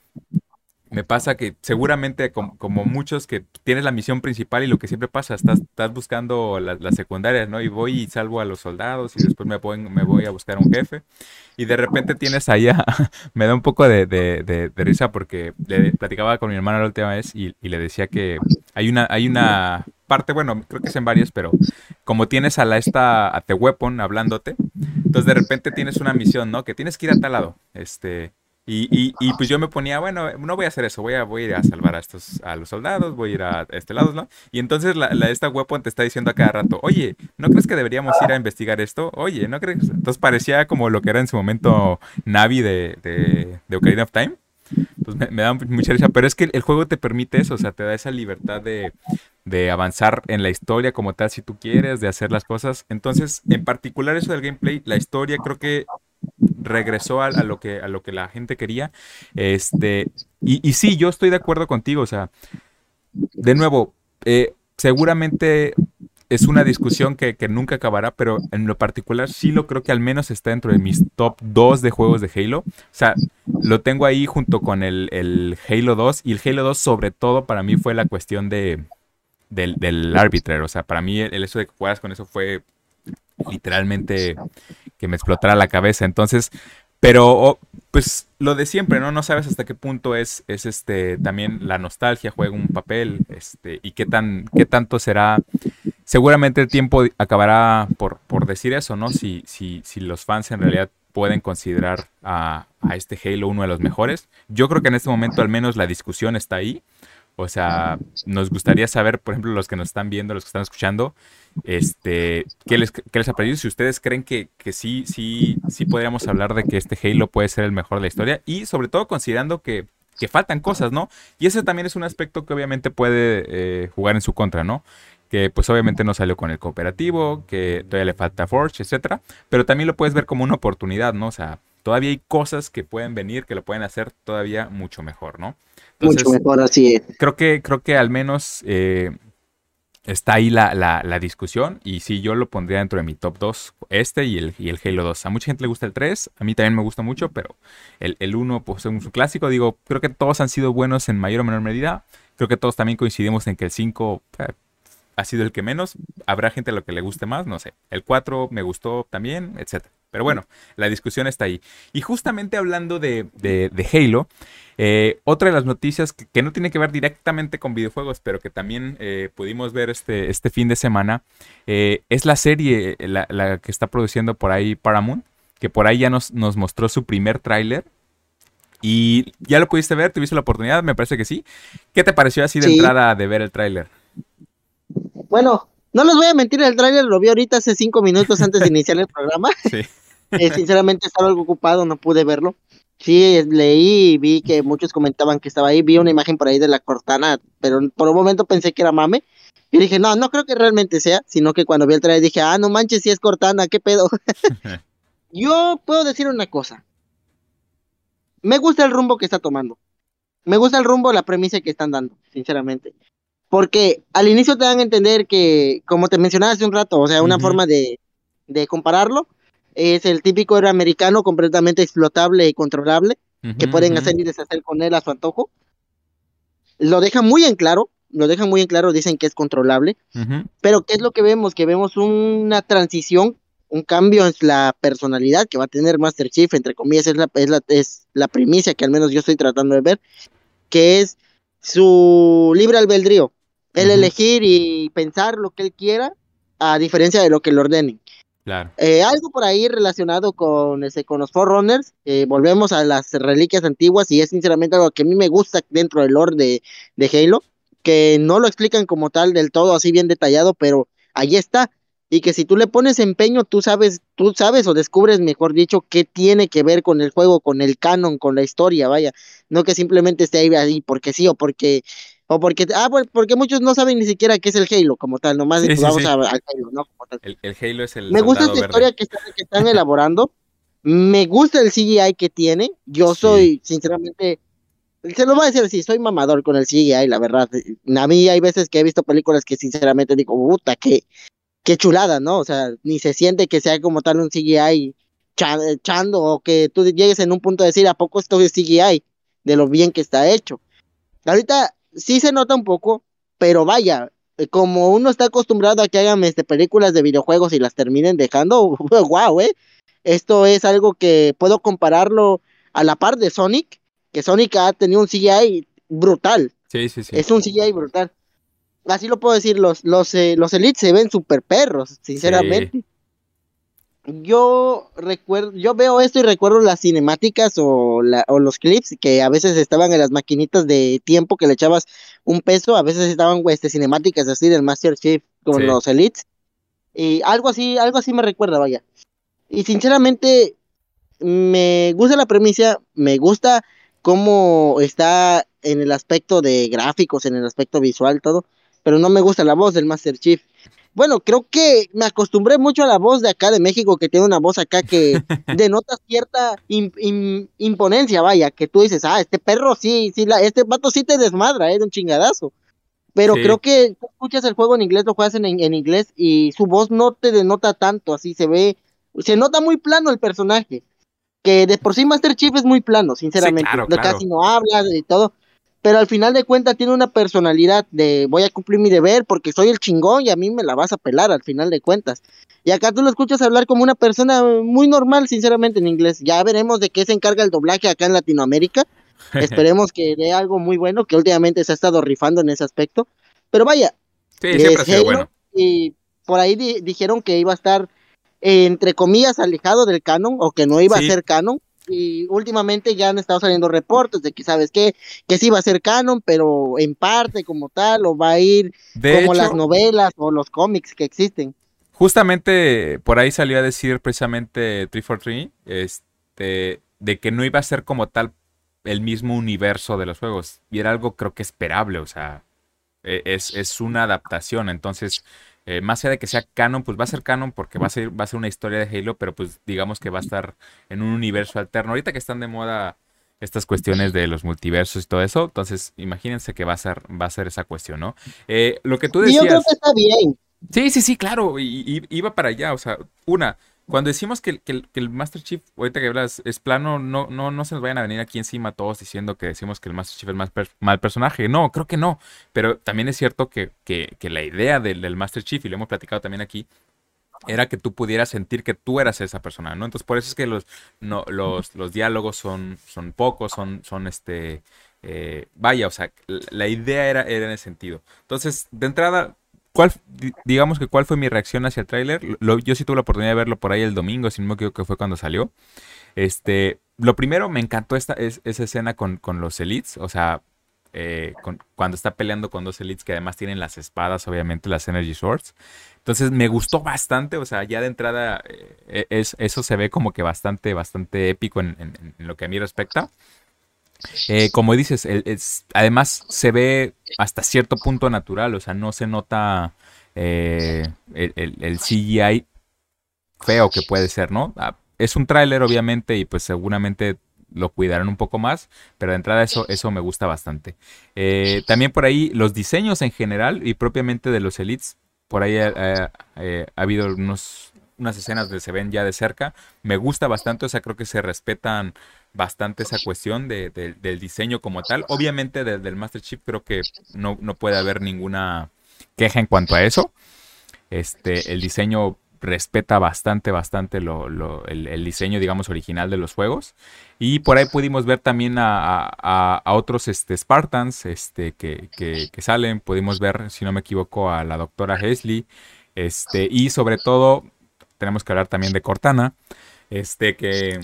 me pasa que seguramente como, muchos que tienes la misión principal y lo que siempre pasa, estás, estás buscando las la secundarias, ¿no? Y voy y salvo a los soldados y después me voy, me voy a buscar un jefe y de repente tienes allá, [laughs] me da un poco de, de, de, risa porque le platicaba con mi hermana la última vez y, le decía que hay una, hay una parte, bueno, creo que es en varios, pero como tienes a la esta, a The Weapon hablándote, entonces de repente tienes una misión, ¿no? Que tienes que ir a tal lado, este y, y, y, pues yo me ponía, bueno, no voy a hacer eso, voy a, voy a ir a salvar a estos, a los soldados, voy a ir a este lado, ¿no? Y entonces la, la, esta weapon te está diciendo a cada rato, oye, ¿no crees que deberíamos ir a investigar esto? Oye, ¿no crees? Entonces parecía como lo que era en su momento Navi de, de, de Ocarina of Time. Pues me, me, da mucha risa, pero es que el juego te permite eso, o sea, te da esa libertad de, de avanzar en la historia como tal si tú quieres, de hacer las cosas. Entonces, en particular eso del gameplay, la historia creo que regresó a, lo que, a lo que la gente quería. Este, y, y sí, yo estoy de acuerdo contigo. O sea, de nuevo, eh, seguramente es una discusión que, nunca acabará, pero en lo particular sí lo creo que al menos está dentro de mis top 2 de juegos de Halo. O sea, lo tengo ahí junto con el, el Halo 2 y el Halo 2 sobre todo para mí fue la cuestión de, del, del O sea, para mí el, eso de que juegas con eso fue literalmente que me explotara la cabeza. Entonces, pero pues lo de siempre, ¿no? No sabes hasta qué punto es, es este también la nostalgia juega un papel, este, y qué tan, qué tanto será. Seguramente el tiempo acabará por, por decir eso, ¿no? Si, si, si los fans en realidad pueden considerar a, a, este Halo uno de los mejores. Yo creo que en este momento al menos la discusión está ahí. O sea, nos gustaría saber, por ejemplo, los que nos están viendo, los que están escuchando, este, ¿qué les, qué les ha parecido? Si ustedes creen que, que sí, sí, sí podríamos hablar de que este Halo puede ser el mejor de la historia y sobre todo considerando que, que faltan cosas, ¿no? Y ese también es un aspecto que obviamente puede eh, jugar en su contra, ¿no? que pues obviamente no salió con el cooperativo, que todavía le falta Forge, etcétera, pero también lo puedes ver como una oportunidad, ¿no? O sea, todavía hay cosas que pueden venir que lo pueden hacer todavía mucho mejor, ¿no? Mucho mejor, así es. Creo que, creo que al menos eh, está ahí la, la, discusión y sí, yo lo pondría dentro de mi top 2, este y el, y el Halo 2. A mucha gente le gusta el 3, a mí también me gusta mucho, pero el, el 1 pues, es un clásico, digo, creo que todos han sido buenos en mayor o menor medida. Creo que todos también coincidimos en que el 5 eh, ha sido el que menos. Habrá gente a lo que le guste más, no sé. El 4 me gustó también, etc. Pero bueno, la discusión está ahí. Y justamente hablando de, de, de Halo, eh, otra de las noticias que, no tiene que ver directamente con videojuegos, pero que también eh, pudimos ver este, este fin de semana, eh, es la serie, la, la, que está produciendo por ahí Paramount, que por ahí ya nos, nos mostró su primer tráiler. Y ya lo pudiste ver, tuviste la oportunidad, me parece que sí. ¿Qué te pareció así de entrada de ver el tráiler? Bueno, no les voy a mentir, el tráiler lo vi ahorita hace cinco minutos antes de [laughs] iniciar el programa. Sí. [laughs] Eh, sinceramente estaba algo ocupado, no pude verlo. Sí, leí y vi que muchos comentaban que estaba ahí. Vi una imagen por ahí de la Cortana, pero por un momento pensé que era mame. Y dije, no, no creo que realmente sea, sino que cuando vi el trailer dije, ah, no manches, si es Cortana, qué pedo. [laughs] Yo puedo decir una cosa. Me gusta el rumbo que está tomando. Me gusta el rumbo, la premisa que están dando, sinceramente. Porque al inicio te dan a entender que, como te mencionaba hace un rato, o sea, una forma de, de compararlo, es el típico héroe americano completamente explotable y controlable, que pueden hacer y deshacer con él a su antojo. Lo dejan muy en claro, lo dejan muy en claro, dicen que es controlable, pero ¿qué es lo que vemos? Que vemos una transición, un cambio en la personalidad que va a tener Master Chief, entre comillas, es la, es la, es la primicia que al menos yo estoy tratando de ver, que es su libre albedrío, el elegir y pensar lo que él quiera, a diferencia de lo que le ordenen. Claro. Eh, algo por ahí relacionado con, ese, con los Forerunners, eh, volvemos a las reliquias antiguas y es sinceramente algo que a mí me gusta dentro del lore de, de Halo, que no lo explican como tal del todo así bien detallado, pero ahí está. Y que si tú le pones empeño, tú sabes, tú sabes o descubres, mejor dicho, qué tiene que ver con el juego, con el canon, con la historia, vaya. No que simplemente esté ahí, ahí porque sí o porque o porque, ah, porque muchos no saben ni siquiera qué es el Halo como tal, nomás vamos al Halo, ¿no? El, Halo es el. Me gusta esta historia que, están elaborando. Me gusta el CGI que tiene. Yo soy, sinceramente, se lo voy a decir así, soy mamador con el CGI, la verdad. A mí hay veces que he visto películas que sinceramente digo, puta, qué, qué chulada, ¿no? O sea, ni se siente que sea como tal un CGI echando o que tú llegues en un punto de decir, ¿a poco esto es CGI? De lo bien que está hecho. Ahorita sí se nota un poco, pero vaya, eh, como uno está acostumbrado a que hagan este, películas de videojuegos y las terminen dejando, [laughs] wow, eh. Esto es algo que puedo compararlo a la par de Sonic, que Sonic ha tenido un CGI brutal. Sí, sí, sí. Es un CGI brutal. Así lo puedo decir, los, los, eh, los Elites se ven super perros, sinceramente yo recuerdo, yo veo esto y recuerdo las cinemáticas o, los clips que a veces estaban en las maquinitas de tiempo que le echabas un peso, a veces estaban este, cinemáticas así del Master Chief con los Elites. Y algo así, algo así me recuerda, vaya. Y sinceramente, me gusta la premisa, me gusta cómo está en el aspecto de gráficos, en el aspecto visual, todo, pero no me gusta la voz del Master Chief bueno, creo que me acostumbré mucho a la voz de acá de México, que tiene una voz acá que [laughs] denota cierta imponencia, vaya, que tú dices, ah, este perro sí, sí, la, este vato sí te desmadra, es ¿eh? un chingadazo. Pero creo que tú escuchas el juego en inglés, lo juegas en, en, inglés y su voz no te denota tanto, así se ve, se nota muy plano el personaje. Que de por sí Master Chief es muy plano, sinceramente. Casi no habla y todo pero al final de cuentas tiene una personalidad de voy a cumplir mi deber porque soy el chingón y a mí me la vas a pelar al final de cuentas. Y acá tú lo escuchas hablar como una persona muy normal, sinceramente, en inglés. Ya veremos de qué se encarga el doblaje acá en Latinoamérica. [laughs] Esperemos que dé algo muy bueno, que últimamente se ha estado rifando en ese aspecto. Pero vaya, sí, siempre ha bueno. Y por ahí dijeron que iba a estar, entre comillas, alejado del canon o que no iba a ser canon y últimamente ya han estado saliendo reportes de que, ¿sabes qué? Que sí va a ser canon, pero en parte como tal, o va a ir como las novelas o los cómics que existen. Justamente por ahí salió a decir precisamente 343 este, de que no iba a ser como tal el mismo universo de los juegos. Y era algo creo que esperable, o sea, e, es, es una adaptación. Entonces, eh, más allá de que sea canon, pues va a ser canon porque va a ser, va a ser una historia de Halo, pero pues digamos que va a estar en un universo alterno. Ahorita que están de moda estas cuestiones de los multiversos y todo eso, entonces imagínense que va a ser, va a ser esa cuestión, ¿no? Eh, lo que tú decías. Yo creo que está bien. Sí, sí, sí, claro, y, iba para allá, o sea, una, cuando decimos que, el Master Chief, ahorita que hablas, es plano, no, no, no se nos vayan a venir aquí encima todos diciendo que decimos que el Master Chief es más mal personaje. No, creo que no. Pero también es cierto que, la idea del, Master Chief, y lo hemos platicado también aquí, era que tú pudieras sentir que tú eras esa persona, ¿no? Entonces, por eso es que los, no, los, los diálogos son, son pocos, son, son este. Eh, vaya, o sea, la idea era, era en ese sentido. Entonces, de entrada, ¿Cuál, digamos que cuál fue mi reacción hacia el tráiler? Yo sí tuve la oportunidad de verlo por ahí el domingo, si no me equivoco que fue cuando salió. Este, lo primero, me encantó esta, esa escena con, los elites. O sea, eh, cuando está peleando con dos elites que además tienen las espadas, obviamente, las Energy Swords. Entonces me gustó bastante, o sea, ya de entrada eh, es, eso se ve como que bastante, bastante épico en, lo que a mí respecta. Eh, como dices, es, además se ve hasta cierto punto natural, o sea, no se nota el, el, CGI feo que puede ser, ¿no? Ah, es un tráiler, obviamente, y pues seguramente lo cuidarán un poco más, pero de entrada eso, eso me gusta bastante. Eh, también por ahí los diseños en general y propiamente de los elites, por ahí eh, eh, ha habido unos, unas escenas donde se ven ya de cerca, me gusta bastante, o sea, creo que se respetan bastante esa cuestión de, del diseño como tal. Obviamente del Master Chief creo que no, no puede haber ninguna queja en cuanto a eso. Este, el diseño respeta bastante, bastante el, diseño, digamos, original de los juegos. Y por ahí pudimos ver también a, otros este, Spartans este, que, salen. Pudimos ver, si no me equivoco, a la doctora Hesley. Este, y sobre todo, tenemos que hablar también de Cortana. Este, que...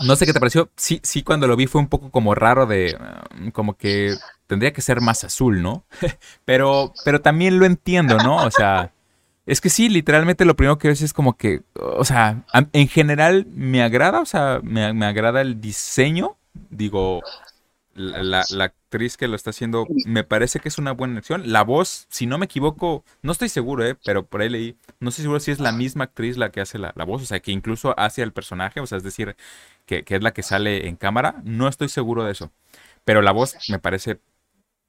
No sé qué te pareció. Sí, sí, cuando lo vi fue un poco como raro de... Um, como que tendría que ser más azul, ¿no? [laughs] pero, pero también lo entiendo, ¿no? O sea es que sí, literalmente lo primero que ves es como que, o sea, en general me agrada, o sea, me, agrada el diseño. Digo, la, actriz que lo está haciendo me parece que es una buena elección. La voz, si no me equivoco, no estoy seguro, ¿eh? pero por ahí leí, no estoy seguro si es la misma actriz la que hace la, voz, o sea, que incluso hace el personaje, o sea, es decir, que, que, es la que sale en cámara. No estoy seguro de eso. Pero la voz me parece,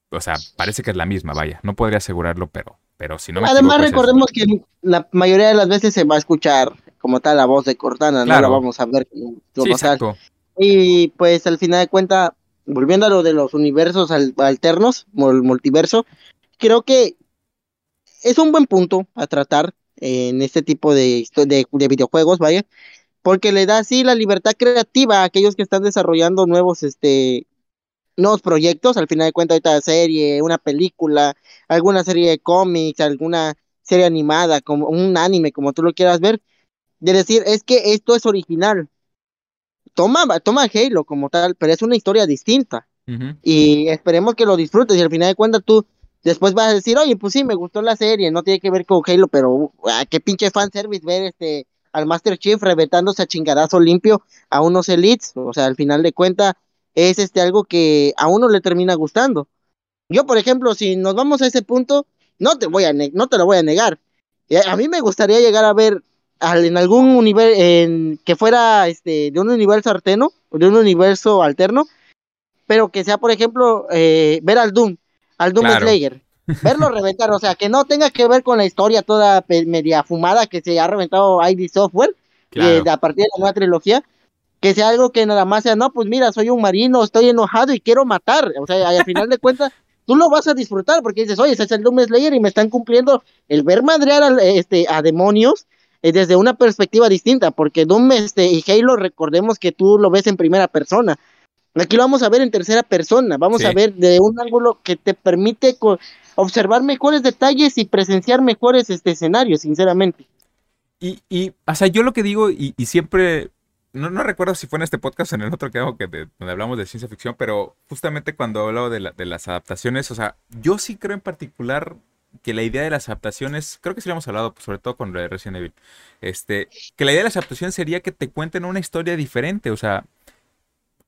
o sea, parece que es la misma, vaya. No podría asegurarlo, pero, pero si no Además, recordemos que la mayoría de las veces se va a escuchar como tal la voz de Cortana, no la vamos a ver como tal. Y pues al final de cuentas, volviendo a lo de los universos alternos, multiverso, creo que es un buen punto a tratar en este tipo de videojuegos, vaya, porque le da así la libertad creativa a aquellos que están desarrollando nuevos este nuevos proyectos, al final de cuentas, ahorita serie, una película, alguna serie de cómics, alguna serie animada, como un anime, como tú lo quieras ver, de decir, es que esto es original. Toma, toma Halo como tal, pero es una historia distinta. Y esperemos que lo disfrutes y al final de cuentas tú después vas a decir, oye, pues sí, me gustó la serie, no tiene que ver con Halo, pero ah, qué pinche fanservice ver este al Master Chief reventándose a chingadazo limpio a unos elites, o sea, al final de cuentas es este algo que a uno le termina gustando. Yo, por ejemplo, si nos vamos a ese punto, no te voy a no te lo voy a negar. Eh, a mí me gustaría llegar a ver en algún universo que fuera este de un universo alterno, de un universo alterno, pero que sea, por ejemplo, eh, ver al Doom, al Doom Slayer, verlo [laughs] reventar, o sea, que no tenga que ver con la historia toda media fumada que se ha reventado ID Software eh, a partir de la nueva trilogía, que sea algo que nada más sea, no, pues mira, soy un marino, estoy enojado y quiero matar. O sea, al final de cuentas, tú lo vas a disfrutar porque dices, oye, ese es el Doom Slayer y me están cumpliendo el ver madrear este, a demonios eh, desde una perspectiva distinta, porque Doom este, y Halo, recordemos que tú lo ves en primera persona. Aquí lo vamos a ver en tercera persona, vamos a ver de un ángulo que te permite observar mejores detalles y presenciar mejores este, escenarios, sinceramente. Y, y, o sea, yo lo que digo, y, y siempre no, no, recuerdo si fue en este podcast o en el otro que hago que donde hablamos de ciencia ficción, pero justamente cuando hablaba de, de, las adaptaciones, o sea, yo sí creo en particular que la idea de las adaptaciones, creo que sí lo hemos hablado, pues, sobre todo con Resident Evil, este, que la idea de las adaptaciones sería que te cuenten una historia diferente, o sea,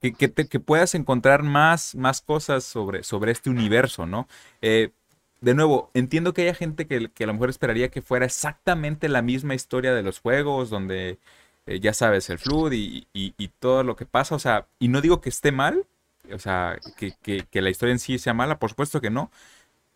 que, que, que puedas encontrar más, más cosas sobre, sobre este universo, ¿no? Eh, de nuevo, entiendo que haya gente que, que, a lo mejor esperaría que fuera exactamente la misma historia de los juegos, donde eh, ya sabes, el flood y, todo lo que pasa, o sea, y no digo que esté mal, o sea, que, la historia en sí sea mala, por supuesto que no,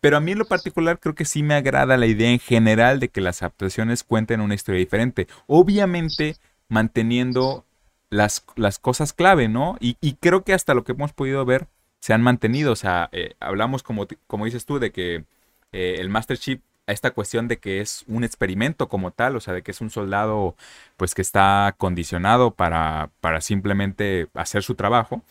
pero a mí en lo particular creo que sí me agrada la idea en general de que las adaptaciones cuenten una historia diferente, obviamente manteniendo las, las cosas clave, ¿no? Y, creo que hasta lo que hemos podido ver se han mantenido, o sea, eh, hablamos como, como dices tú de que eh, el Master Chief a esta cuestión de que es un experimento como tal, o sea, de que es un soldado pues que está condicionado para, para simplemente hacer su trabajo.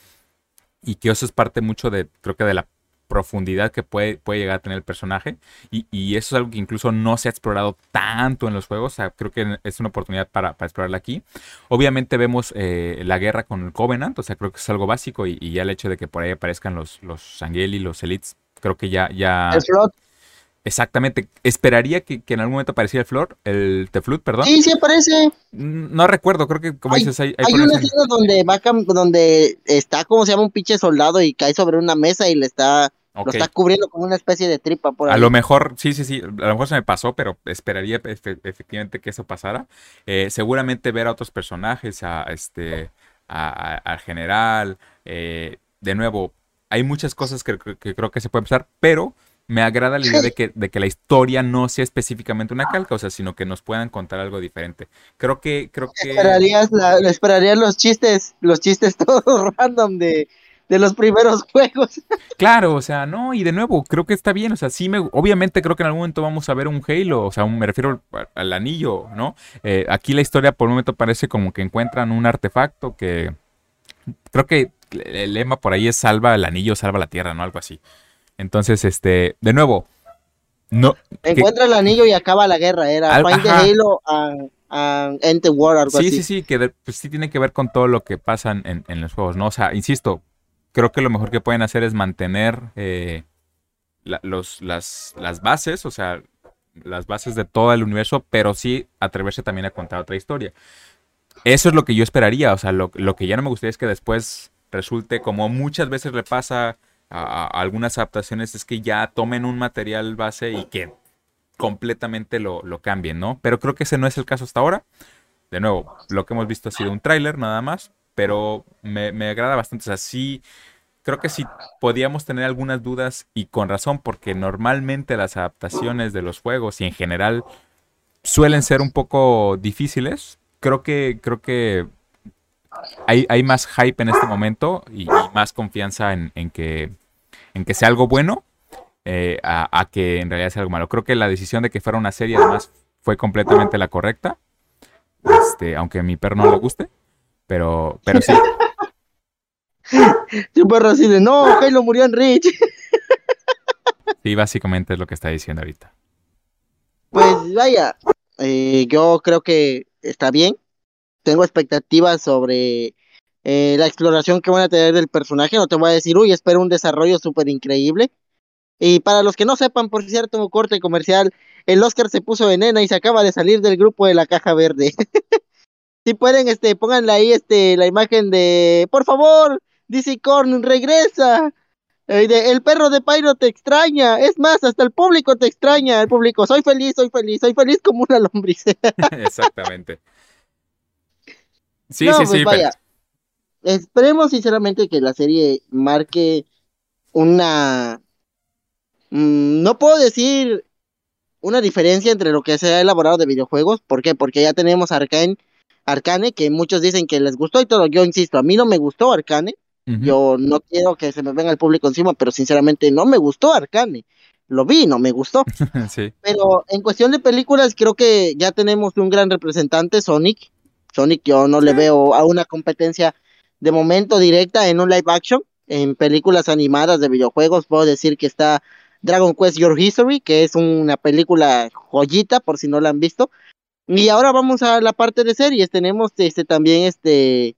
Y que eso es parte mucho de, creo que de la profundidad que puede, puede llegar a tener el personaje. Y, y, eso es algo que incluso no se ha explorado tanto en los juegos. O sea, creo que es una oportunidad para, para explorarla aquí. Obviamente vemos eh, la guerra con el Covenant. O sea, creo que es algo básico. Y, y, ya el hecho de que por ahí aparezcan los, los Angeli, los Elites, creo que ya... ya... El Flood. Exactamente. Esperaría que, que, en algún momento apareciera el Flor, el Teflut, perdón. Sí, sí aparece. No recuerdo, creo que como hay, dices, hay, hay, hay una escena donde va donde está como se llama un pinche soldado y cae sobre una mesa y le está okay. lo está cubriendo con una especie de tripa por ahí. A lo mejor, sí, sí, sí, a lo mejor se me pasó, pero esperaría efe efectivamente que eso pasara. Eh, seguramente ver a otros personajes, a este, al general, eh, de nuevo, hay muchas cosas que, que creo que se pueden pasar, pero me agrada la idea de que, de que la historia no sea específicamente una calca, o sea, sino que nos puedan contar algo diferente. Creo que, creo que. Esperarías, la, esperarías los chistes, los chistes [laughs] todos random de, de los primeros [laughs] juegos. Claro, o sea, no, y de nuevo, creo que está bien, o sea, sí me, obviamente creo que en algún momento vamos a ver un Halo, o sea, un, me refiero al, al anillo, ¿no? Eh, aquí la historia por un momento parece como que encuentran un artefacto que creo que el lema por ahí es salva el anillo, salva la tierra, ¿no? Algo así. Entonces, este, de nuevo, no. Encuentra que, el anillo y acaba la guerra. Era al, Find the Halo and, and End the War, algo sí, así. Sí, sí, sí, que de, pues, sí tiene que ver con todo lo que pasa en, en, los juegos, ¿no? O sea, insisto, creo que lo mejor que pueden hacer es mantener eh, las, las bases, o sea, las bases de todo el universo, pero sí atreverse también a contar otra historia. Eso es lo que yo esperaría, o sea, lo, lo que ya no me gustaría es que después resulte como muchas veces le pasa a, a algunas adaptaciones es que ya tomen un material base y que completamente lo, lo, cambien, ¿no? Pero creo que ese no es el caso hasta ahora. De nuevo, lo que hemos visto ha sido un tráiler nada más, pero me, me, agrada bastante. O sea, sí, creo que sí podíamos tener algunas dudas y con razón, porque normalmente las adaptaciones de los juegos y en general suelen ser un poco difíciles. Creo que, creo que hay, hay más hype en este momento y, más confianza en, en que en que sea algo bueno eh, a, a, que en realidad sea algo malo. Creo que la decisión de que fuera una serie además fue completamente la correcta. Este, aunque a mi perro no le guste, pero, pero sí. [laughs] Tu perro así de no, Halo murió en Rich. [laughs] Sí, básicamente es lo que está diciendo ahorita. Pues vaya, eh, yo creo que está bien. Tengo expectativas sobre eh, la exploración que van a tener del personaje. No te voy a decir, uy, espero un desarrollo súper increíble. Y para los que no sepan, por cierto, corte comercial, el Oscar se puso de nena y se acaba de salir del grupo de la caja verde. [laughs] si pueden, este, pónganle ahí este, la imagen de, por favor, DC Corn, regresa. Eh, de, el perro de Pyro te extraña. Es más, hasta el público te extraña. El público, soy feliz, soy feliz, soy feliz como una lombriz. [laughs] [laughs] Exactamente. Sí, no, sí, pues sí. Vaya. Pero... Esperemos sinceramente que la serie marque una... Mm, no puedo decir una diferencia entre lo que se ha elaborado de videojuegos. ¿Por qué? Porque ya tenemos Arcane, Arcane, que muchos dicen que les gustó y todo. Yo insisto, a mí no me gustó Arcane. Uh -huh. Yo no quiero que se me venga el público encima, pero sinceramente no me gustó Arcane. Lo vi, no me gustó. [laughs] sí. Pero en cuestión de películas, creo que ya tenemos un gran representante, Sonic. Sonic, yo no le veo a una competencia de momento directa en un live action. En películas animadas de videojuegos, puedo decir que está Dragon Quest Your History, que es una película joyita, por si no la han visto. Y ahora vamos a la parte de series. Tenemos este también este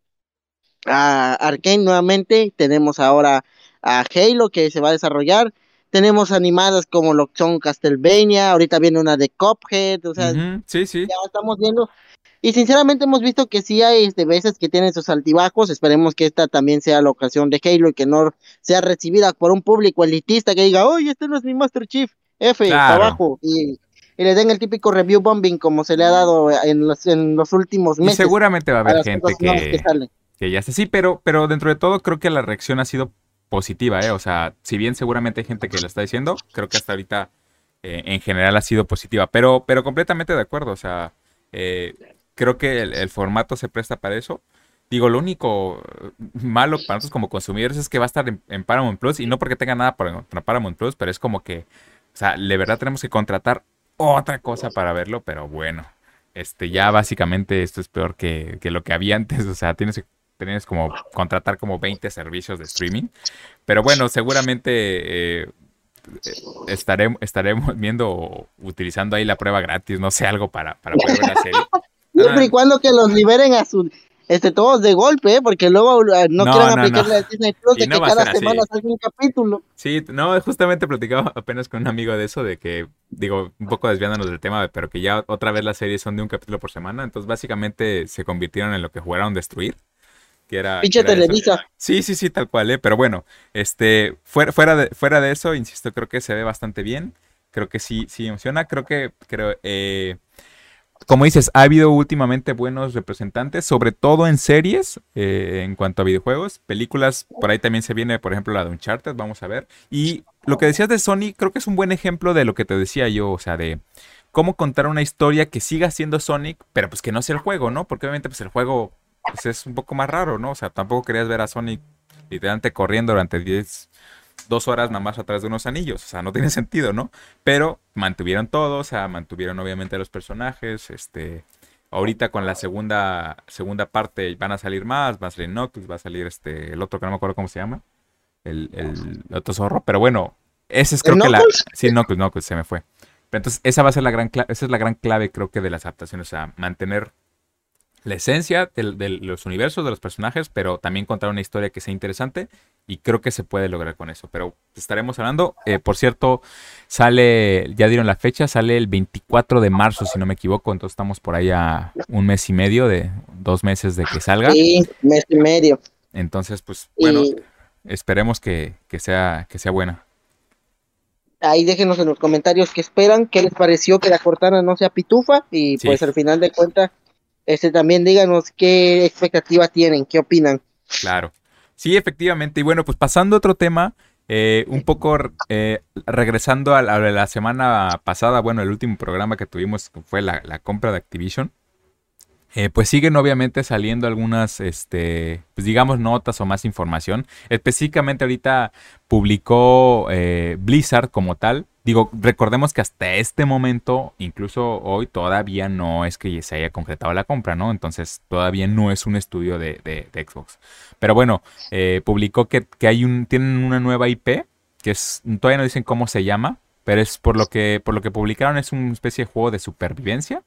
a Arkane nuevamente, tenemos ahora a Halo que se va a desarrollar, tenemos animadas como lo son Castlevania, ahorita viene una de Cuphead, o sea, uh -huh. sí, sí. ya estamos viendo, y sinceramente hemos visto que sí hay este, veces que tienen sus altibajos, esperemos que esta también sea la ocasión de Halo y que no sea recibida por un público elitista que diga, oye, este no es mi Master Chief, F, claro. abajo, y, y, le den el típico review bombing como se le ha dado en los, en los últimos meses. Y seguramente va a haber gente que... que que ya sé, sí, pero, pero dentro de todo creo que la reacción ha sido positiva, ¿eh? O sea, si bien seguramente hay gente que lo está diciendo, creo que hasta ahorita eh, en general ha sido positiva, pero, pero completamente de acuerdo, o sea, eh, creo que el, el, formato se presta para eso. Digo, lo único malo para nosotros como consumidores es que va a estar en, en Paramount Plus, y no porque tenga nada para, para Paramount Plus, pero es como que, o sea, de verdad tenemos que contratar otra cosa para verlo, pero bueno, este, ya básicamente esto es peor que, que lo que había antes, o sea, tienes que tienes como contratar como 20 servicios de streaming. Pero bueno, seguramente eh, estaremos, estaremos viendo, utilizando ahí la prueba gratis, no sé, algo para, para poder ver la serie. [laughs] Siempre y cuando que los liberen a su este, todos de golpe, ¿eh? porque luego uh, no, quieren aplicar la Disney Plus de que cada semana salga un capítulo. Sí, no, justamente platicaba apenas con un amigo de eso, de que, digo, un poco desviándonos del tema, pero que ya otra vez las series son de un capítulo por semana, entonces básicamente se convirtieron en lo que jugaron Destruir. Que era, Pinche Televisa. Sí, sí, sí, tal cual, ¿eh? Pero bueno, este, fuera, fuera, de, fuera de eso, insisto, creo que se ve bastante bien. Creo que sí, sí emociona. Creo que, creo, eh, como dices, ha habido últimamente buenos representantes, sobre todo en series, eh, en cuanto a videojuegos. Películas, por ahí también se viene, por ejemplo, la de Uncharted, vamos a ver. Y lo que decías de Sony, creo que es un buen ejemplo de lo que te decía yo, o sea, de cómo contar una historia que siga siendo Sonic, pero pues que no sea el juego, ¿no? Porque obviamente pues el juego pues, es un poco más raro, ¿no? O sea, tampoco querías ver a Sonic literalmente corriendo durante 10 dos horas nada más atrás de unos anillos. O sea, no tiene sentido, ¿no? Pero mantuvieron todo, o sea, mantuvieron obviamente los personajes. Este, ahorita con la segunda, segunda parte van a salir más, va a salir Knuckles, va a salir este, el otro que no me acuerdo cómo se llama. El, el, otro zorro. Pero bueno, ese es creo que la. Sí, Knuckles, Knuckles, se me fue. Pero entonces, esa va a ser la gran clave, esa es la gran clave, creo que, de las adaptaciones. O sea, mantener la esencia de, los universos, de los personajes, pero también contar una historia que sea interesante y creo que se puede lograr con eso. Pero estaremos hablando. Eh, por cierto, sale, ya dieron la fecha, sale el 24 de marzo, si no me equivoco. Entonces estamos por ahí a un mes y medio, de dos meses de que salga. Sí, mes y medio. Entonces, pues bueno, esperemos que, sea, que sea buena. Ahí déjenos en los comentarios qué esperan, qué les pareció que la Cortana no sea pitufa y pues al final de cuentas este también díganos qué expectativas tienen, qué opinan. Claro. Sí, efectivamente. Y bueno, pues pasando a otro tema, eh, un poco eh, regresando a la, semana pasada, bueno, el último programa que tuvimos fue la, la compra de Activision. Eh, pues siguen obviamente saliendo algunas, este, pues digamos, notas o más información. Específicamente ahorita publicó Blizzard como tal Digo, recordemos que hasta este momento, incluso hoy, todavía no es que se haya concretado la compra, ¿no? Entonces, todavía no es un estudio de, Xbox. Pero bueno, eh, publicó que, hay un, tienen una nueva IP, que es, todavía no dicen cómo se llama, pero es por lo que, por lo que publicaron, es una especie de juego de supervivencia.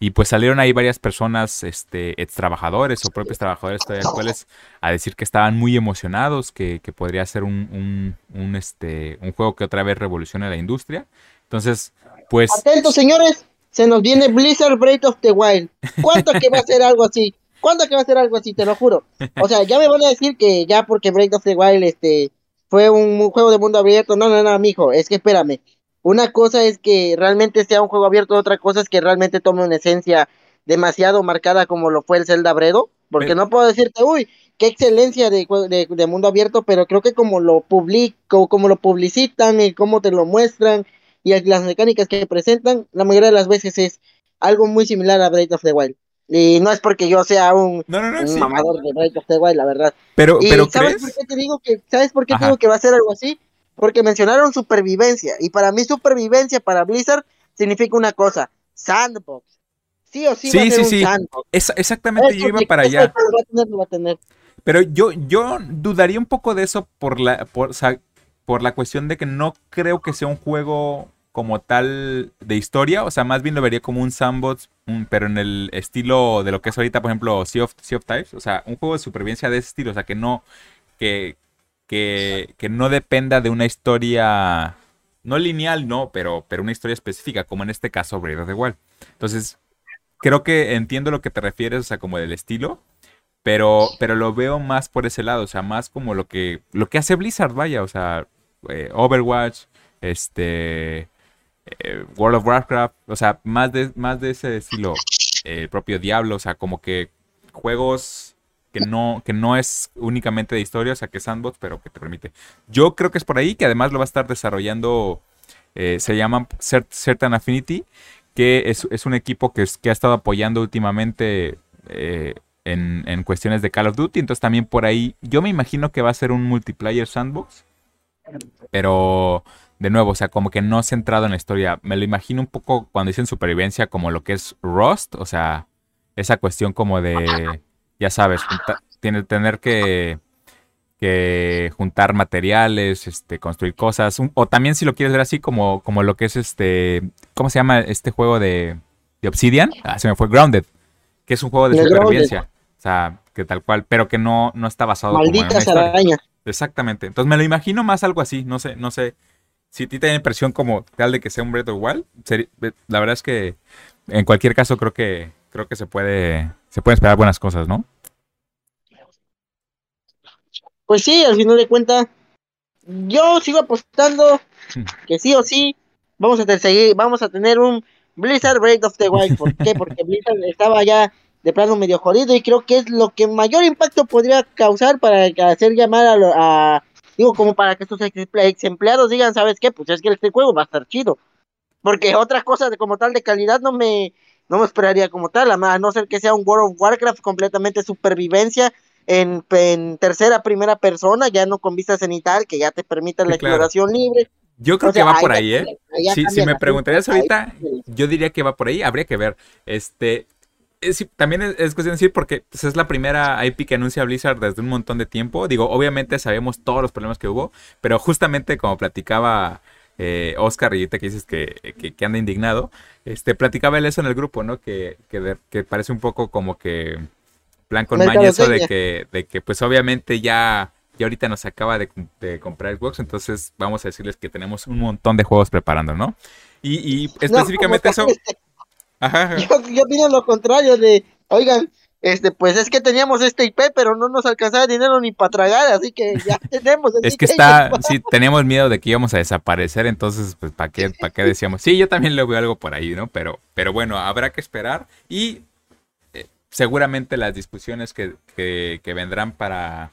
Y pues salieron ahí varias personas, este, ex trabajadores o propios trabajadores todavía actuales, a decir que estaban muy emocionados, que, podría ser un, un, este, un juego que otra vez revolucione la industria. Entonces, pues. Atentos, señores, se nos viene Blizzard Breath of the Wild. ¿Cuánto que va a ser algo así? ¿Cuánto que va a ser algo así? Te lo juro. O sea, ya me van a decir que ya porque Breath of the Wild este, fue un, juego de mundo abierto. No, no, no, mijo, es que espérame. Una cosa es que realmente sea un juego abierto, otra cosa es que realmente tome una esencia demasiado marcada como lo fue el Zelda Bredo, porque no puedo decirte, uy, qué excelencia de, de, mundo abierto, pero creo que como lo publico, como lo publicitan y cómo te lo muestran y las mecánicas que presentan, la mayoría de las veces es algo muy similar a Breath of the Wild. Y no es porque yo sea un, mamador de Breath of the Wild, la verdad. Pero, pero ¿sabes por qué te digo que, ¿sabes por qué digo que va a ser algo así? Porque mencionaron supervivencia. Y para mí supervivencia para Blizzard significa una cosa, sandbox. Sí o sí, sí, va a sí, sí. Sandbox. exactamente, yo iba para allá. Pero yo, yo dudaría un poco de eso por la, por, por la cuestión de que no creo que sea un juego como tal de historia, o sea, más bien lo vería como un sandbox, pero en el estilo de lo que es ahorita, por ejemplo, Sea of, sea of Types, o sea, un juego de supervivencia de ese estilo, o sea, que no, que, que, no dependa de una historia, no lineal, no, pero, pero una historia específica, como en este caso Breath of the Wild. Entonces, creo que entiendo lo que te refieres, o sea, como del estilo, pero, pero lo veo más por ese lado, o sea, más como lo que, lo que hace Blizzard, vaya, o sea, eh, Overwatch, este, eh, World of Warcraft, o sea, más de, más de ese estilo, el propio Diablo, o sea, como que juegos que no, que no es únicamente de historia, o sea, que es sandbox, pero que te permite. Yo creo que es por ahí, que además lo va a estar desarrollando, eh, se llama Certain Affinity, que es, un equipo que, que, ha estado apoyando últimamente eh, en, en, cuestiones de Call of Duty, entonces también por ahí, yo me imagino que va a ser un multiplayer sandbox, pero de nuevo, o sea, como que no centrado en la historia. Me lo imagino un poco cuando dicen supervivencia como lo que es Rust, o sea, esa cuestión como de ya sabes, tiene, tener que, que juntar materiales, este, construir cosas, o también si lo quieres ver así como, como lo que es este, ¿cómo se llama este juego de, de Obsidian? Ah, se me fue Grounded, que es un juego de supervivencia. O sea, que tal cual, pero que no, no está basado Malditas arañas. Exactamente. Entonces me lo imagino más algo así, no sé, no sé. Si a ti te da impresión como tal de que sea un Breath of Wild, la verdad es que en cualquier caso creo que creo que se puede se pueden esperar buenas cosas, ¿no? Pues sí, al final de cuentas yo sigo apostando hmm. que sí o sí vamos a seguir, vamos a tener un Blizzard Breath of the Wild. ¿Por qué? Porque [laughs] Blizzard estaba ya de plano medio jodido y creo que es lo que mayor impacto podría causar para hacer llamar a, digo como para que estos ex empleados digan, ¿sabes qué? Pues es que este juego va a estar chido. Porque otras cosas de como tal de calidad no me no me esperaría como tal, a no ser que sea un World of Warcraft completamente supervivencia en, en tercera, primera persona, ya no con vistas cenital, que ya te permita la exploración libre. Yo creo que va por ahí, ¿eh? Si, me preguntarías ahorita, yo diría que va por ahí, habría que ver. Este, también es, cuestión de decir porque pues, es la primera IP que anuncia Blizzard desde un montón de tiempo. Digo, obviamente sabemos todos los problemas que hubo, pero justamente como platicaba eh, Oscar, y ahorita que dices que, anda indignado, este, platicaba él eso en el grupo, ¿no? Que, que, parece un poco como que plan con maña eso de que, de que pues obviamente ya, ya ahorita nos acaba de, comprar Xbox, entonces vamos a decirles que tenemos un montón de juegos preparando, ¿no? Y, específicamente eso... Yo, yo opino lo contrario de, oigan, este, pues es que teníamos este IP, pero no nos alcanzaba dinero ni para tragar, así que ya [laughs] tenemos. es que está, sí, teníamos miedo de que íbamos a desaparecer, entonces, pues, ¿para qué, para qué decíamos? Sí, yo también le veo algo por ahí, ¿no? Pero, pero bueno, habrá que esperar y eh, seguramente las discusiones que, que, vendrán para,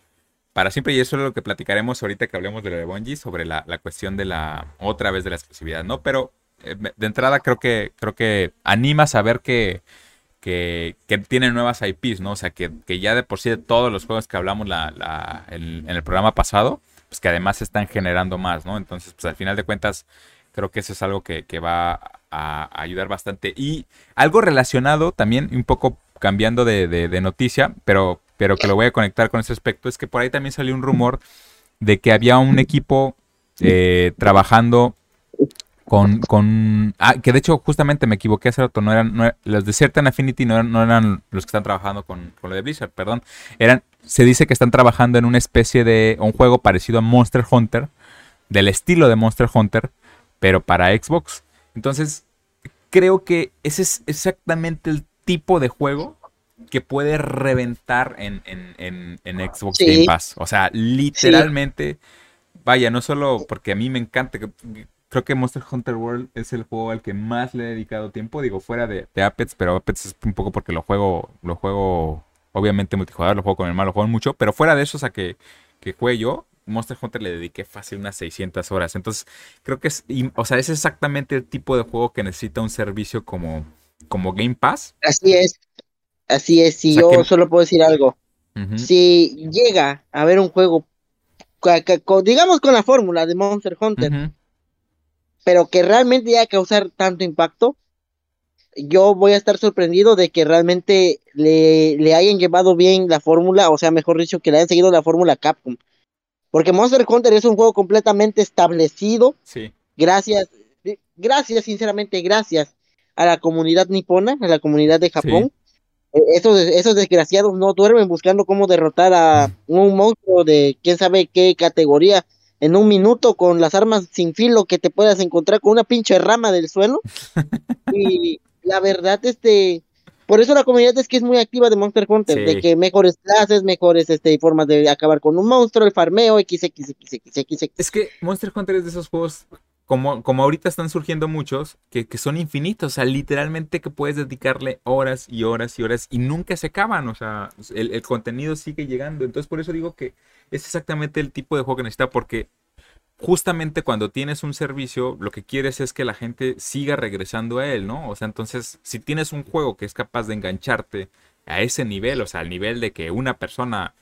para siempre, y eso es lo que platicaremos ahorita que hablemos de lo de Bungie, sobre la, la cuestión de la, otra vez de la exclusividad, ¿no? Pero eh, de entrada creo que, creo que anima a saber que, que, que tiene nuevas IPs, ¿no? O sea, que, ya de por sí de todos los juegos que hablamos la, en, el programa pasado, pues que además están generando más, ¿no? Entonces, pues al final de cuentas, creo que eso es algo que, va a, ayudar bastante. Y algo relacionado también, un poco cambiando de, noticia, pero, pero que lo voy a conectar con ese aspecto, es que por ahí también salió un rumor de que había un equipo eh, trabajando con, con ah, que de hecho justamente me equivoqué hace rato, no eran, los de Certain Affinity no eran, no eran los que están trabajando con, con, lo de Blizzard, perdón, eran, se dice que están trabajando en una especie de, un juego parecido a Monster Hunter, del estilo de Monster Hunter, pero para Xbox. Entonces, creo que ese es exactamente el tipo de juego que puede reventar en, en, en, Xbox Game Pass. O sea, literalmente, vaya, no solo porque a mí me encanta, creo que Monster Hunter World es el juego al que más le he dedicado tiempo. Digo, fuera de, de Apex, pero Apex es un poco porque lo juego, lo juego, obviamente multijugador, lo juego con mi hermano, lo juego mucho. Pero fuera de eso, o sea, que, que juegue yo, Monster Hunter le dediqué fácil unas 600 horas. Entonces, creo que es, o sea, es exactamente el tipo de juego que necesita un servicio como, como Game Pass. Así es, así es. Si yo solo puedo decir algo. Si llega a haber un juego, digamos con la fórmula de Monster Hunter, pero que realmente ya causar tanto impacto, yo voy a estar sorprendido de que realmente le, le hayan llevado bien la fórmula, o sea, mejor dicho, que le hayan seguido la fórmula Capcom. Porque Monster Hunter es un juego completamente establecido. Sí. Gracias, gracias, sinceramente, gracias a la comunidad nipona, a la comunidad de Japón. E, esos, esos desgraciados no duermen buscando cómo derrotar a un monstruo de quién sabe qué categoría en un minuto con las armas sin filo que te puedas encontrar con una pinche rama del suelo. [laughs] y la verdad, este, por eso la comunidad es que es muy activa de Monster Hunter, de que mejores clases, mejores este, formas de acabar con un monstruo, el farmeo, XXXXX. Es que Monster Hunter es de esos juegos como, como ahorita están surgiendo muchos, que, son infinitos, o sea, literalmente que puedes dedicarle horas y horas y horas y nunca se acaban, o sea, el, el, contenido sigue llegando. Entonces, por eso digo que es exactamente el tipo de juego que necesita, porque justamente cuando tienes un servicio, lo que quieres es que la gente siga regresando a él, ¿no? O sea, entonces, si tienes un juego que es capaz de engancharte a ese nivel, o sea, al nivel de que una persona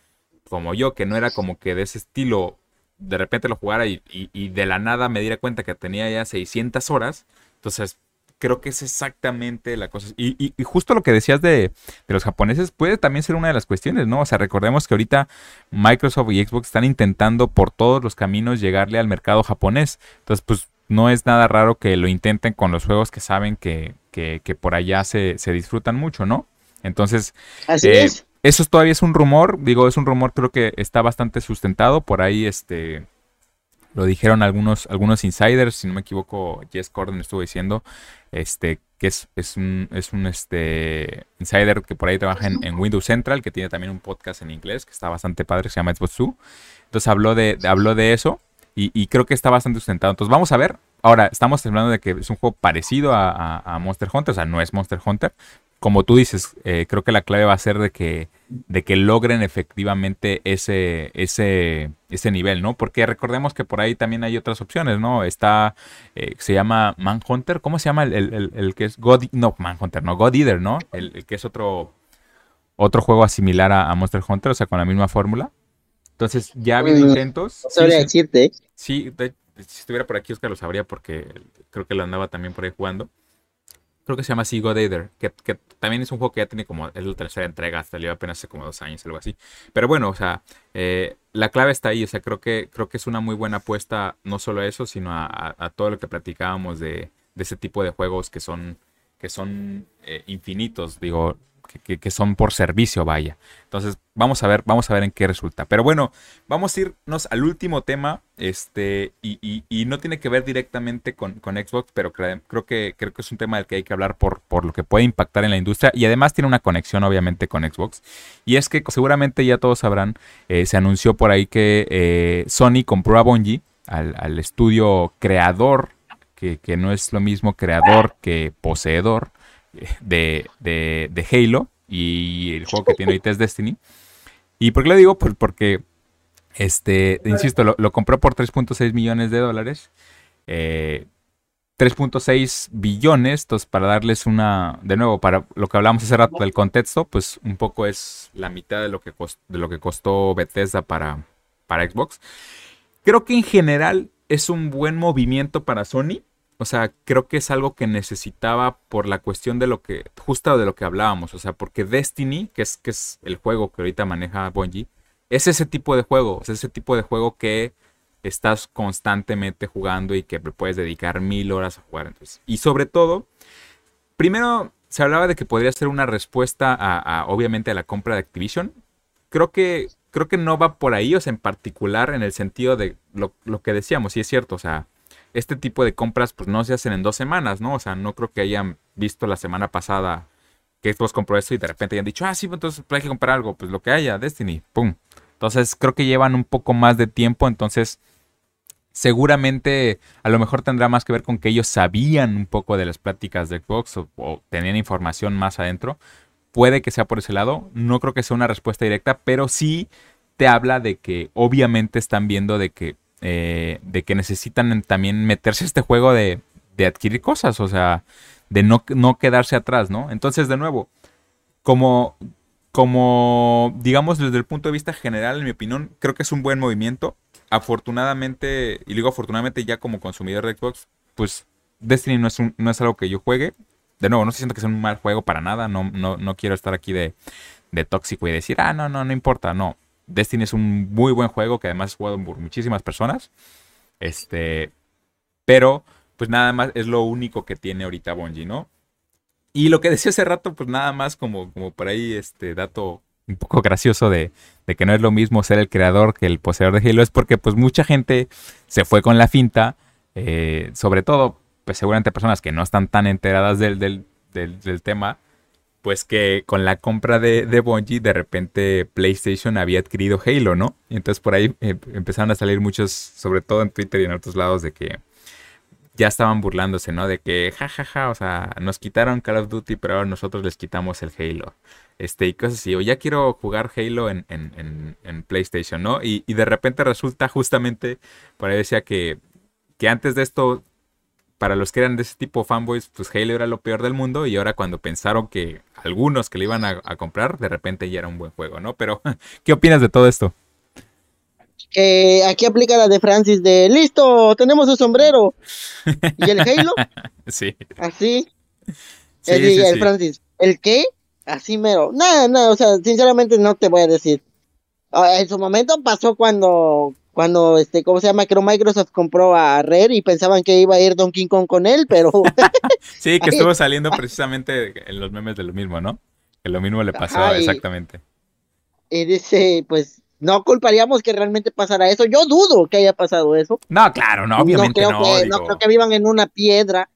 como yo, que no era como que de ese estilo, de repente lo jugara y, de la nada me diera cuenta que tenía ya 600 horas, entonces creo que es exactamente la cosa. Y, justo lo que decías de, los japoneses puede también ser una de las cuestiones, ¿no? O sea, recordemos que ahorita Microsoft y Xbox están intentando por todos los caminos llegarle al mercado japonés. Entonces, pues no es nada raro que lo intenten con los juegos que saben que, que, por allá se, se, disfrutan mucho, ¿no? Entonces, Así eh, es. eso todavía es un rumor, digo, es un rumor creo que está bastante sustentado, por ahí este lo dijeron algunos, algunos insiders, si no me equivoco, Jess Corden estuvo diciendo, este, que es, es un, es un este, insider que por ahí trabaja en, Windows Central, que tiene también un podcast en inglés, que está bastante padre, se llama Xbox Entonces habló de, habló de eso y, creo que está bastante sustentado. Entonces vamos a ver. Ahora, estamos hablando de que es un juego parecido a, a Monster Hunter, o sea, no es Monster Hunter, como tú dices, eh, creo que la clave va a ser de que, de que logren efectivamente ese, ese, ese nivel, ¿no? Porque recordemos que por ahí también hay otras opciones, ¿no? Está, eh, se llama Manhunter, ¿cómo se llama el, que es God, no, Manhunter, no, God Eater, ¿no? El, que es otro, otro juego similar a, Monster Hunter, o sea, con la misma fórmula. Entonces, ya ha habido mm, intentos. No sabría decirte. Sí, si estuviera por aquí, Oscar lo sabría porque creo que lo andaba también por ahí jugando creo que se llama God que, también es un juego que ya tiene como, es la tercera entrega, salió apenas hace como dos años, algo así. Pero bueno, o sea, eh, la clave está ahí, o sea, creo que, creo que es una muy buena apuesta, no solo a eso, sino a, todo lo que platicábamos de, de, ese tipo de juegos que son, que son eh, infinitos, digo, que, son por servicio, vaya. Entonces, vamos a ver, vamos a ver en qué resulta. Pero bueno, vamos a irnos al último tema. Este, y, no tiene que ver directamente con, Xbox, pero creo, que, creo que es un tema del que hay que hablar por, por lo que puede impactar en la industria. Y además tiene una conexión, obviamente, con Xbox. Y es que seguramente ya todos sabrán, eh, se anunció por ahí que eh, Sony compró a Bungie, al, estudio creador, que, que no es lo mismo creador que poseedor de, de, Halo y el juego que tiene ahorita es Destiny. ¿Y por qué lo digo? Pues porque, este, insisto, lo, compró por 3.6 millones de dólares. 3.6 eh, billones, entonces para darles una, de nuevo, para lo que hablamos hace rato del contexto, pues un poco es la mitad de lo que, de lo que costó Bethesda para, para Xbox. Creo que en general es un buen movimiento para Sony o sea, creo que es algo que necesitaba por la cuestión de lo que, justo de lo que hablábamos. O sea, porque Destiny, que es, que es el juego que ahorita maneja Bungie, es ese tipo de juego. Es ese tipo de juego que estás constantemente jugando y que puedes dedicar mil horas a jugar. Entonces. Y sobre todo, primero se hablaba de que podría ser una respuesta a, obviamente, a la compra de Activision. Creo que, creo que no va por ahí, o sea, en particular en el sentido de lo, lo que decíamos, y es cierto, o sea, este tipo de compras pues no se hacen en dos semanas, ¿no? O sea, no creo que hayan visto la semana pasada que Xbox compró esto y de repente hayan dicho, ah, sí, pues, entonces hay que comprar algo, pues lo que haya, Destiny, ¡pum! Entonces creo que llevan un poco más de tiempo, entonces seguramente a lo mejor tendrá más que ver con que ellos sabían un poco de las pláticas de Xbox o, tenían información más adentro. Puede que sea por ese lado, no creo que sea una respuesta directa, pero sí te habla de que obviamente están viendo de que eh, de que necesitan también meterse a este juego de, adquirir cosas, o sea, de no, no, quedarse atrás, ¿no? Entonces, de nuevo, como, como, digamos, desde el punto de vista general, en mi opinión, creo que es un buen movimiento. Afortunadamente, y digo afortunadamente ya como consumidor de Xbox, pues Destiny no es, un, no es algo que yo juegue. De nuevo, no siento que sea un mal juego para nada, no, no, no quiero estar aquí de, de tóxico y decir, ah, no, no, no importa, no. Destiny es un muy buen juego que además es jugado por muchísimas personas. Este, pero pues nada más es lo único que tiene ahorita Bungie, ¿no? Y lo que decía hace rato, pues nada más como, como por ahí este dato un poco gracioso de, que no es lo mismo ser el creador que el poseedor de Halo, es porque pues mucha gente se fue con la finta, eh, sobre todo, pues seguramente personas que no están tan enteradas del, del, del tema, pues que con la compra de, de Bungie de repente PlayStation había adquirido Halo, ¿no? Y entonces por ahí eh, empezaron a salir muchos, sobre todo en Twitter y en otros lados, de que ya estaban burlándose, ¿no? De que, jajaja, ja, ja, o sea, nos quitaron Call of Duty, pero ahora nosotros les quitamos el Halo. Este, y cosas así, o ya quiero jugar Halo en, en, en, PlayStation, ¿no? Y, y, de repente resulta justamente, por ahí decía que, que antes de esto para los que eran de ese tipo fanboys, pues Halo era lo peor del mundo y ahora cuando pensaron que algunos que le iban a, comprar, de repente ya era un buen juego, ¿no? Pero, [laughs] ¿qué opinas de todo esto? que aquí aplica la de Francis de listo, tenemos su sombrero. ¿Y el Halo? [laughs] Sí. Así. Sí, el, Francis, ¿el qué? Así mero. Nada, nada, o sea, sinceramente no te voy a decir. Ah, en su momento pasó cuando, cuando, este, ¿cómo se llama? Creo Microsoft compró a Rare y pensaban que iba a ir Donkey Kong con él, pero... [laughs] sí, que estuvo saliendo precisamente en los memes de lo mismo, ¿no? Que lo mismo le pasó exactamente. Y dice, pues, no culparíamos que realmente pasara eso. Yo dudo que haya pasado eso. No, claro, no, obviamente no. no creo que vivan en una piedra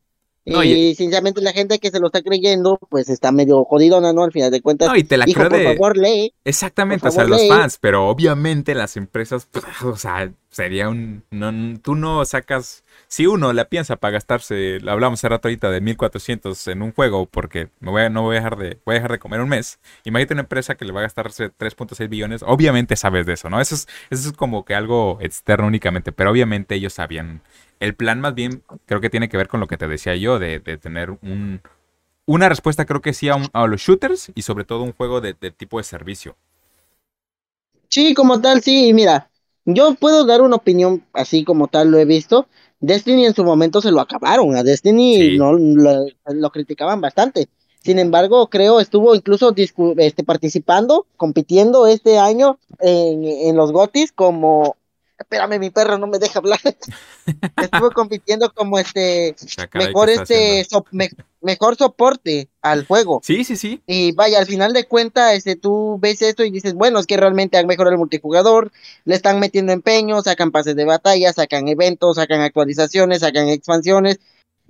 y, sinceramente la gente que se lo está creyendo, pues está medio jodidona, ¿no? Al final de cuentas. No, y te la por favor, lee. Exactamente, o sea, los fans, pero obviamente las empresas, [laughs] pues, o sea, sería un... No, tú no sacas... Si uno la piensa para gastarse, hablamos hace rato ahorita de 1400 en un juego, porque me voy no voy a dejar de, voy a dejar de comer un mes. Imagínate una empresa que le va a gastarse 3.6 billones, obviamente sabes de eso, ¿no? Eso es, eso es como que algo externo únicamente, pero obviamente ellos sabían el plan más bien creo que tiene que ver con lo que te decía yo, de, tener un, una respuesta creo que sí a, los shooters y sobre todo un juego de, tipo de servicio. Sí, como tal, sí, mira, yo puedo dar una opinión así como tal, lo he visto. Destiny en su momento se lo acabaron, a Destiny no lo, criticaban bastante. Sin embargo, creo estuvo incluso este, participando, compitiendo este año en, en los GOTIS como espérame, mi perro no me deja hablar. [laughs] Estuvo compitiendo como este mejor este mejor soporte al juego. Sí, sí, sí. Y vaya, al final de cuentas, este, tú ves esto y dices, bueno, es que realmente han mejorado el multijugador, le están metiendo empeño, sacan pases de batalla, sacan eventos, sacan actualizaciones, sacan expansiones.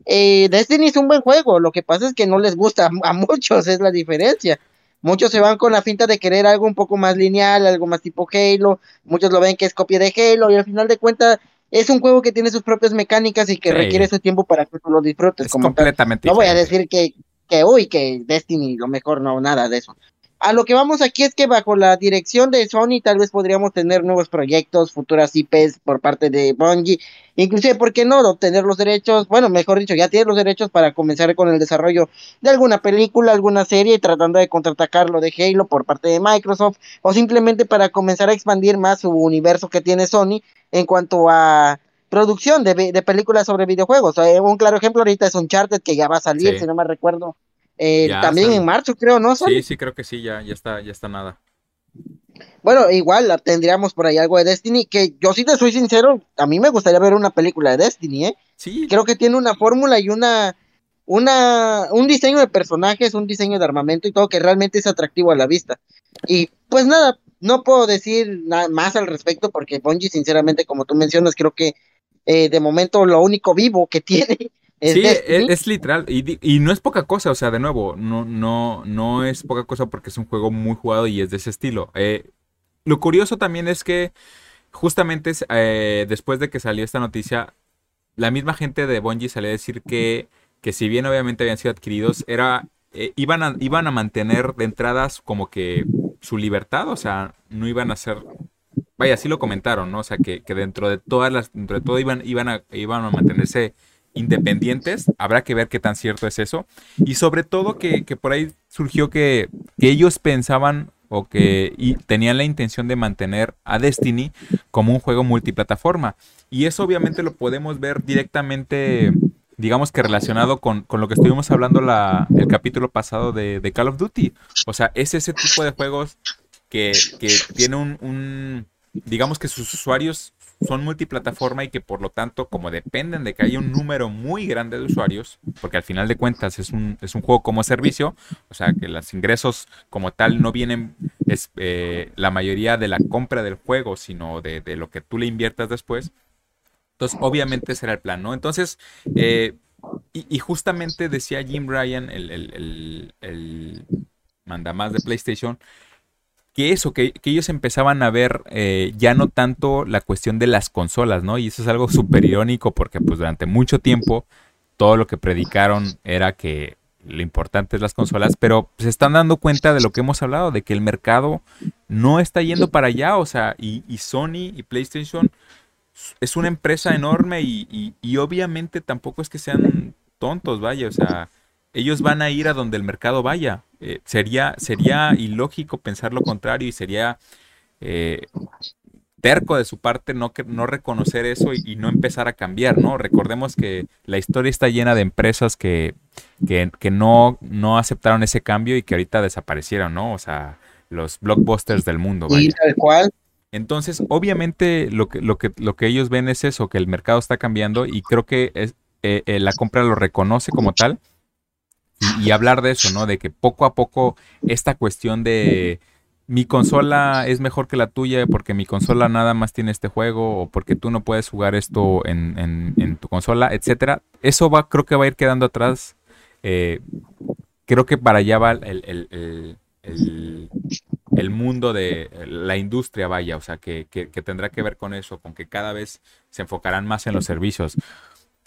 Eh, Destiny es un buen juego, lo que pasa es que no les gusta [laughs] a muchos, es la diferencia. Muchos se van con la finta de querer algo un poco más lineal, algo más tipo Halo. Muchos lo ven que es copia de Halo y al final de cuentas es un juego que tiene sus propias mecánicas y que requiere su tiempo para que tú lo disfrutes. completamente. No voy a decir que, que, uy, que Destiny lo mejor, no, nada de eso a lo que vamos aquí es que bajo la dirección de Sony tal vez podríamos tener nuevos proyectos, futuras IPs por parte de Bungie, inclusive, ¿por qué no? Obtener los derechos, bueno, mejor dicho, ya tienes los derechos para comenzar con el desarrollo de alguna película, alguna serie, tratando de contraatacar lo de Halo por parte de Microsoft, o simplemente para comenzar a expandir más su universo que tiene Sony en cuanto a producción de, de películas sobre videojuegos. Eh, un claro ejemplo ahorita es Uncharted, que ya va a salir, si no me recuerdo, eh, también en marzo, creo, ¿no? Sí, sí, creo que sí, ya, ya está, ya está nada. Bueno, igual tendríamos por ahí algo de Destiny, que yo sí te soy sincero, a mí me gustaría ver una película de Destiny, ¿eh? Sí. Creo que tiene una fórmula y una, una, un diseño de personajes, un diseño de armamento y todo que realmente es atractivo a la vista. Y pues nada, no puedo decir nada más al respecto porque Bungie, sinceramente, como tú mencionas, creo que eh, de momento lo único vivo que [laughs] tiene sí, e, es, literal. Y, no es poca cosa, o sea, de nuevo, no, no, no es poca cosa porque es un juego muy jugado y es de ese estilo. Eh, lo curioso también es que justamente eh, después de que salió esta noticia, la misma gente de Bungie salió a decir que, que si bien obviamente habían sido adquiridos, era, eh, iban, a, iban a mantener de entradas como que su libertad, o sea, no iban a ser vaya, así lo comentaron, ¿no? O sea, que, dentro de todas las, dentro de todo iban, iban, a, iban a mantenerse independientes. Habrá que ver qué tan cierto es eso. Y sobre todo que, por ahí surgió que, ellos pensaban o que tenían la intención de mantener a Destiny como un juego multiplataforma. Y eso obviamente lo podemos ver directamente, digamos que relacionado con, lo que estuvimos hablando la, el capítulo pasado de, Call of Duty. O sea, es ese tipo de juegos que, que tiene un, digamos que sus usuarios son multiplataforma y que por lo tanto, como dependen de que haya un número muy grande de usuarios, porque al final de cuentas es un, es un juego como servicio, o sea que los ingresos como tal no vienen es, eh, la mayoría de la compra del juego, sino de, lo que tú le inviertas después. Entonces, obviamente será el plan, ¿no? Entonces, eh, y, justamente decía Jim Ryan, el, el, el, el mandamás de PlayStation, que eso, que, ellos empezaban a ver eh, ya no tanto la cuestión de las consolas, ¿no? Y eso es algo súper irónico porque pues durante mucho tiempo todo lo que predicaron era que lo importante es las consolas, pero se están dando cuenta de lo que hemos hablado, de que el mercado no está yendo para allá, o sea, y, Sony y PlayStation es una empresa enorme y, y obviamente tampoco es que sean tontos, vaya, o sea, ellos van a ir a donde el mercado vaya. Eh, sería, sería ilógico pensar lo contrario y sería, eh, terco de su parte no, no reconocer eso y, no empezar a cambiar, ¿no? Recordemos que la historia está llena de empresas que, que, no, no aceptaron ese cambio y que ahorita desaparecieron, ¿no? O sea, los blockbusters del mundo. Y tal cual. Entonces, obviamente, lo que, lo, que, lo que ellos ven es eso, que el mercado está cambiando y creo que es, eh, eh, la compra lo reconoce como tal. Y, hablar de eso, ¿no? De que poco a poco esta cuestión de mi consola es mejor que la tuya porque mi consola nada más tiene este juego o porque tú no puedes jugar esto en, tu consola, etcétera. Eso va, creo que va a ir quedando atrás. Eh, creo que para allá va el, mundo de la industria, vaya, o sea, que, que, tendrá que ver con eso, con que cada vez se enfocarán más en los servicios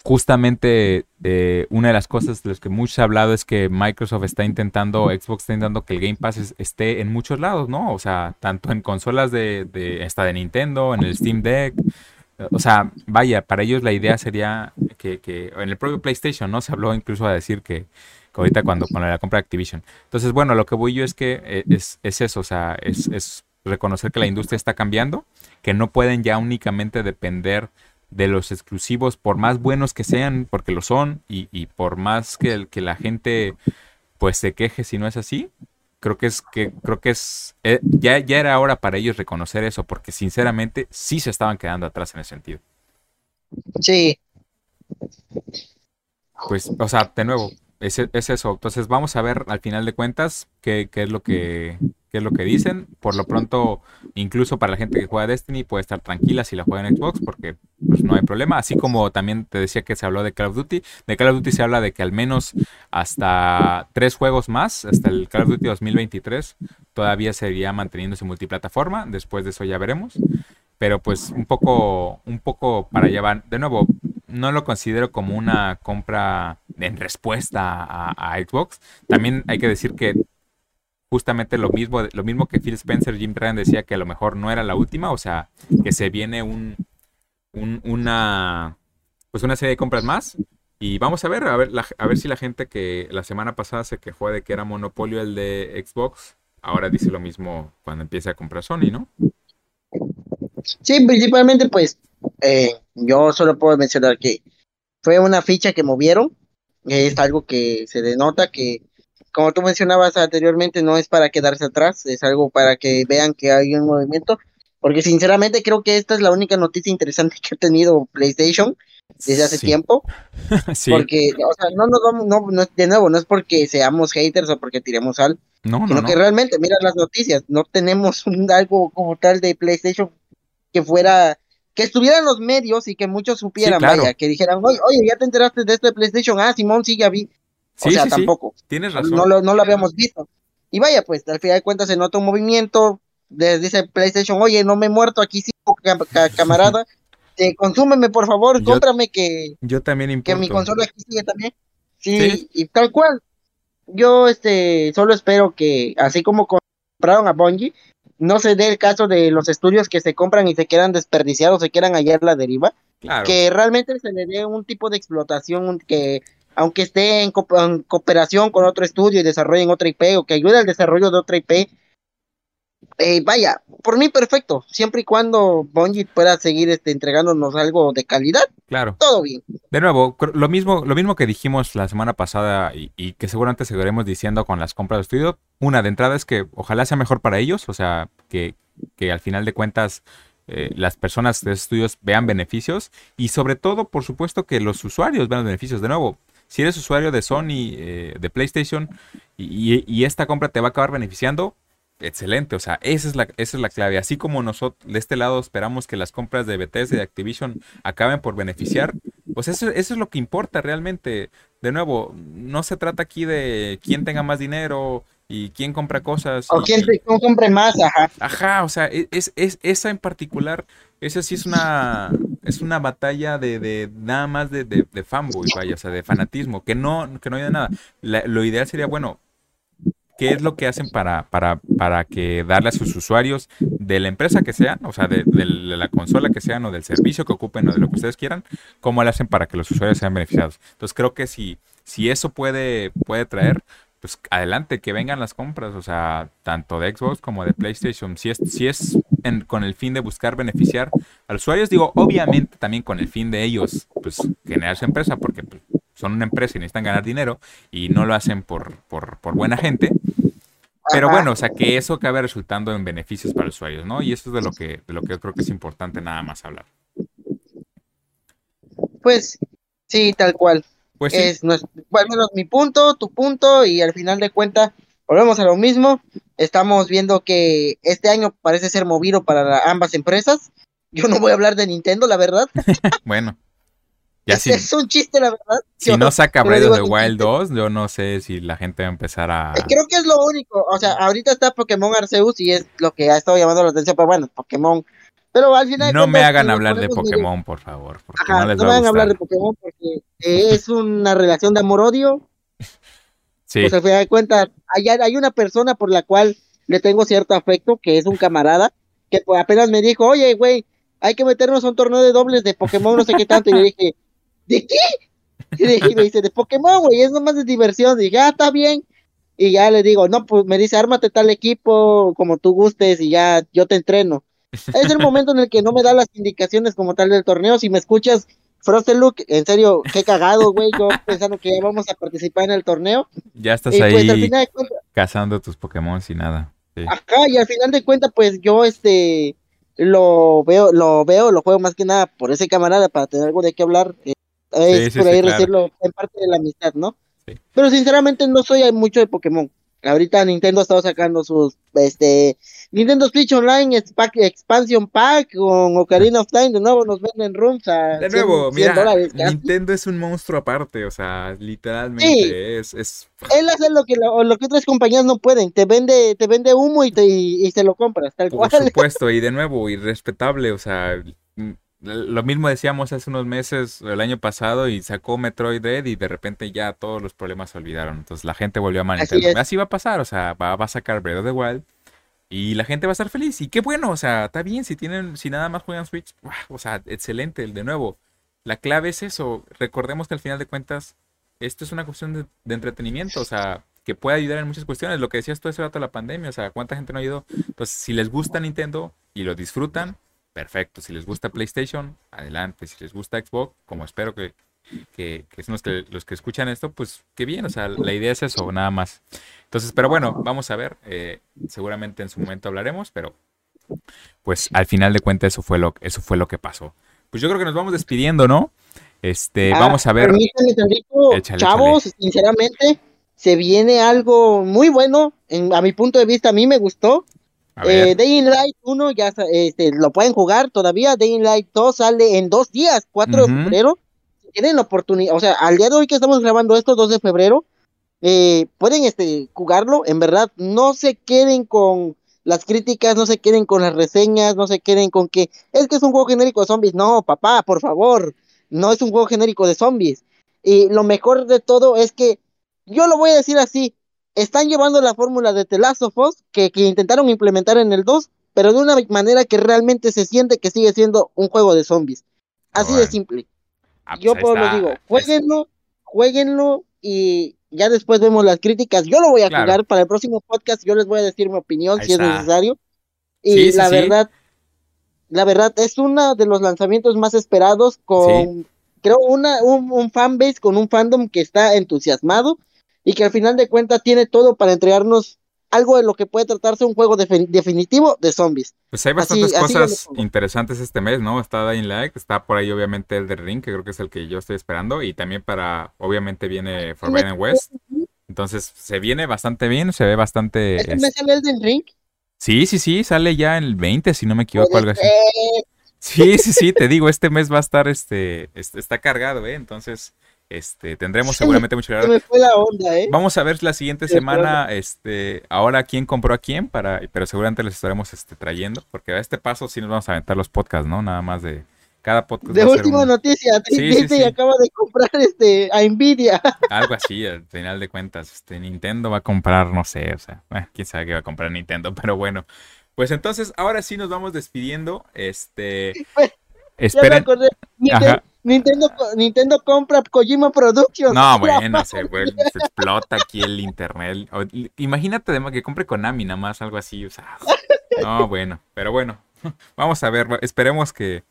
justamente eh, una de las cosas de las que mucho se ha hablado es que Microsoft está intentando, Xbox está intentando que el Game Pass esté en muchos lados, ¿no? O sea, tanto en consolas de, de, de Nintendo, en el Steam Deck. O sea, vaya, para ellos la idea sería que, que en el propio PlayStation, ¿no? Se habló incluso a decir que, ahorita cuando con la compra de Activision. Entonces, bueno, lo que voy yo es que eh, es, es eso, o sea, es, es reconocer que la industria está cambiando, que no pueden ya únicamente depender de los exclusivos, por más buenos que sean, porque lo son, y, por más que, que la gente pues se queje si no es así, creo que es que creo que es eh, ya, ya era hora para ellos reconocer eso, porque sinceramente sí se estaban quedando atrás en ese sentido. Sí. Pues, o sea, de nuevo, es, es eso. Entonces vamos a ver al final de cuentas qué, qué es lo que qué es lo que dicen. Por lo pronto, incluso para la gente que juega Destiny, puede estar tranquila si la juega en Xbox, porque pues, no hay problema. Así como también te decía que se habló de Call of Duty. De Call of Duty se habla de que al menos hasta tres juegos más, hasta el Call of Duty 2023, todavía seguiría manteniéndose multiplataforma. Después de eso ya veremos. Pero pues un poco, un poco para allá De nuevo, no lo considero como una compra en respuesta a Xbox. También hay que decir que justamente lo mismo, lo mismo que Phil Spencer, Jim Ryan decía que a lo mejor no era la última, o sea, que se viene un, una pues una serie de compras más y vamos a ver, a ver, a ver si la gente que la semana pasada se quejó de que era monopolio el de Xbox, ahora dice lo mismo cuando empiece a comprar Sony, ¿no? Sí, principalmente pues eh, yo solo puedo mencionar que fue una ficha que movieron, es algo que se denota que como tú mencionabas anteriormente, no es para quedarse atrás, es algo para que vean que hay un movimiento, porque sinceramente creo que esta es la única noticia interesante [laughs] que ha tenido PlayStation desde hace tiempo, [laughs] porque, o sea, no nos vamos, no, no, de nuevo, no es porque seamos haters o porque tiremos al, no, sino que realmente, mira las noticias, no tenemos [laughs] un, algo como tal de PlayStation que fuera que estuvieran los medios y que muchos supieran, vaya, que dijeran, oye, oye, ya te enteraste de esto de PlayStation, ah, Simón, sí, ya vi, o sea, tampoco. Tienes razón. No lo, no lo habíamos visto. Y vaya, pues, al final de cuentas se nota un movimiento. dice PlayStation, oye, no me he muerto aquí, sí, [laughs] camarada. eh, consúmeme, por favor, cómprame que. Yo también Que mi consola aquí sigue también. Sí, y tal cual. Yo, este, solo espero que, así como compraron a Bungie, no se dé el caso de los estudios que se compran y se quedan desperdiciados, se quieran hallar la deriva. Que realmente se le dé un tipo de explotación que aunque esté en, cooperación con otro estudio y desarrollen otra IP o que ayude al desarrollo de otra IP, eh, vaya, por mí perfecto, siempre y cuando Bungie pueda seguir este, entregándonos algo de calidad, claro. todo bien. De nuevo, lo mismo, lo mismo que dijimos la semana pasada y, que seguramente seguiremos diciendo con las compras de estudio, una de entrada es que ojalá sea mejor para ellos, o sea, que, que al final de cuentas eh, las personas de estudios vean beneficios y sobre todo, por supuesto, que los usuarios vean beneficios. De nuevo, si eres usuario de Sony, eh, de PlayStation, y, esta compra te va a acabar beneficiando, excelente. O sea, esa es la, esa es la clave. Así como nosotros de este lado esperamos que las compras de Bethesda y de Activision acaben por beneficiar, pues eso, eso es lo que importa realmente. De nuevo, no se trata aquí de quién tenga más dinero y quién compra cosas. O quién, compre más, ajá. Ajá, o sea, e, es, es, esa en particular, esa sí es una, es una batalla de, de nada más de, de, de, fanboy, vaya, o sea, de fanatismo, que no, que no haya nada. lo ideal sería, bueno, ¿qué es lo que hacen para, para, para que darle a sus usuarios de la empresa que sean, o sea, de, la consola que sean, o del servicio que ocupen, o de lo que ustedes quieran, cómo le hacen para que los usuarios sean beneficiados? Entonces creo que si, si eso puede, puede traer, pues adelante, que vengan las compras, o sea, tanto de Xbox como de PlayStation. Si es, si es con el fin de buscar beneficiar a los usuarios, digo, obviamente también con el fin de ellos, pues generar su empresa, porque pues, son una empresa y necesitan ganar dinero y no lo hacen por, por, por buena gente. Pero bueno, o sea, que eso acabe resultando en beneficios para los usuarios, ¿no? Y eso es de lo que, de lo que yo creo que es importante nada más hablar. Pues sí, tal cual. Pues es nuestro, menos mi punto, tu punto, y al final de cuentas, volvemos a lo mismo. Estamos viendo que este año parece ser movido para ambas empresas. Yo no voy a hablar de Nintendo, la verdad. [laughs] bueno. Ya es, es, un chiste, la verdad. Si no saca Breath of the Wild 2, yo no sé si la gente va a empezar a. Eh, creo que es lo único. O sea, ahorita está Pokémon Arceus y es lo que ha estado llamando la atención. Pero bueno, Pokémon pero al final. No me hagan hablar de Pokémon, por favor. no, les me hagan hablar de Pokémon porque es una relación de amor-odio. [laughs] Sí. Pues al final de cuentas, hay, hay una persona por la cual le tengo cierto afecto, que es un camarada, que pues apenas me dijo, oye, güey, hay que meternos a un torneo de dobles de Pokémon, no sé qué tanto. Y le dije, ¿de qué? Y me dice, de Pokémon, güey, es nomás de diversión. Y dije, ah, está bien. Y ya le digo, no, pues me dice, ármate tal equipo como tú gustes y ya yo te entreno. Es el momento en el que no me da las indicaciones como tal del torneo. Si me escuchas, Look, en serio, qué cagado, güey. Yo pensando que ya vamos a participar en el torneo. Ya estás pues, ahí cazando tus Pokémon y nada. Acá, y al final de cuentas, pues yo este lo veo, lo veo, lo juego más que nada por ese camarada para tener algo de qué hablar. Eh, es por ahí decirlo en parte de la amistad, ¿no? Pero sinceramente no soy mucho de Pokémon. Ahorita Nintendo ha estado sacando sus este Nintendo Switch Online Expansion Pack con Ocarina of Time, de nuevo nos venden rooms a De nuevo, mira, Nintendo es un monstruo aparte, o sea, literalmente es, es... Él hace lo que, lo, que otras compañías no pueden, te vende, te vende humo y, te, y, se lo compras, tal Por supuesto, y de [laughs] nuevo, irrespetable, o sea, lo mismo decíamos hace unos meses, el año pasado, y sacó Metroid Dread y de repente ya todos los problemas se olvidaron. Entonces la gente volvió a amar Así, va a pasar, o sea, va, a sacar Breath of the Wild y la gente va a estar feliz. Y qué bueno, o sea, está bien si tienen, si nada más juegan Switch, o sea, excelente, de nuevo. La clave es eso. Recordemos que al final de cuentas, esto es una cuestión de, de entretenimiento, o sea, que puede ayudar en muchas cuestiones. Lo que decías tú ese rato de la pandemia, o sea, cuánta gente no ayudó. Entonces, si les gusta Nintendo y lo disfrutan, perfecto. Si les gusta PlayStation, adelante. Si les gusta Xbox, como espero que, que, son los que, los que escuchan esto, pues qué bien. O sea, la idea es eso, nada más. Entonces, pero bueno, vamos a ver. Eh, seguramente en su momento hablaremos, pero pues al final de cuentas eso fue lo, eso fue lo que pasó. Pues yo creo que nos vamos despidiendo, ¿no? Este, ah, vamos a ver. chavos, sinceramente, se viene algo muy bueno. En, a mi punto de vista, a mí me gustó. Eh, Day in Light 1 ya este, lo pueden jugar todavía. Day in Light 2 sale en dos días, 4 de febrero. Si tienen la oportunidad, o sea, al día de hoy que estamos grabando esto, 2 de febrero, eh, pueden este, jugarlo. En verdad, no se queden con las críticas, no se queden con las reseñas, no se queden con que es que es un juego genérico de zombies. No, papá, por favor, no es un juego genérico de zombies. Y lo mejor de todo es que, yo lo voy a decir así, están llevando la fórmula de The Last of Us que, intentaron implementar en el 2, pero de una manera que realmente se siente que sigue siendo un juego de zombies. Así de simple. Ah, pues Yo por lo digo, jueguenlo, jueguenlo y ya después vemos las críticas. Yo lo voy a jugar para el próximo podcast, yo les voy a decir mi opinión si es necesario. Y la verdad, la verdad es uno de los lanzamientos más esperados con, creo, una, un, un fanbase, con un fandom que está entusiasmado y que al final de cuentas tiene todo para entregarnos algo de lo que puede tratarse un juego definitivo de zombies. Pues hay bastantes cosas interesantes este mes, ¿no? Está Dying Light, está por ahí obviamente el de Ring, que creo que es el que yo estoy esperando, y también para, obviamente viene Forbidden West. Entonces se viene bastante bien, se ve bastante... ¿Este mes sale el del Ring? Sí, sí, sí, sale ya el 20, si no me equivoco, algo así. Sí, sí, sí, te digo, este mes va a estar, este, este está cargado, ¿eh? Entonces, este, tendremos seguramente mucho ¿eh? Vamos a ver la siguiente semana, este, ahora quién compró a quién, para, pero seguramente les estaremos este, trayendo, porque a este paso sí nos vamos a aventar los podcasts, ¿no? Nada más de cada podcast. De última noticia, sí, acaba de comprar este a Nvidia. [laughs] Algo así, al final de cuentas, este, Nintendo va a comprar, no sé, o sea, eh, quién sabe qué va a comprar Nintendo, pero bueno. Pues entonces, ahora sí nos vamos despidiendo. Este. [laughs] esperen. Nintendo, Nintendo compra Kojima Productions. No, [laughs] bueno, se, se explota aquí el internet. imagínate además que compre Konami nada más, algo así. O sea, no, bueno, pero bueno, [laughs] vamos a ver, esperemos que,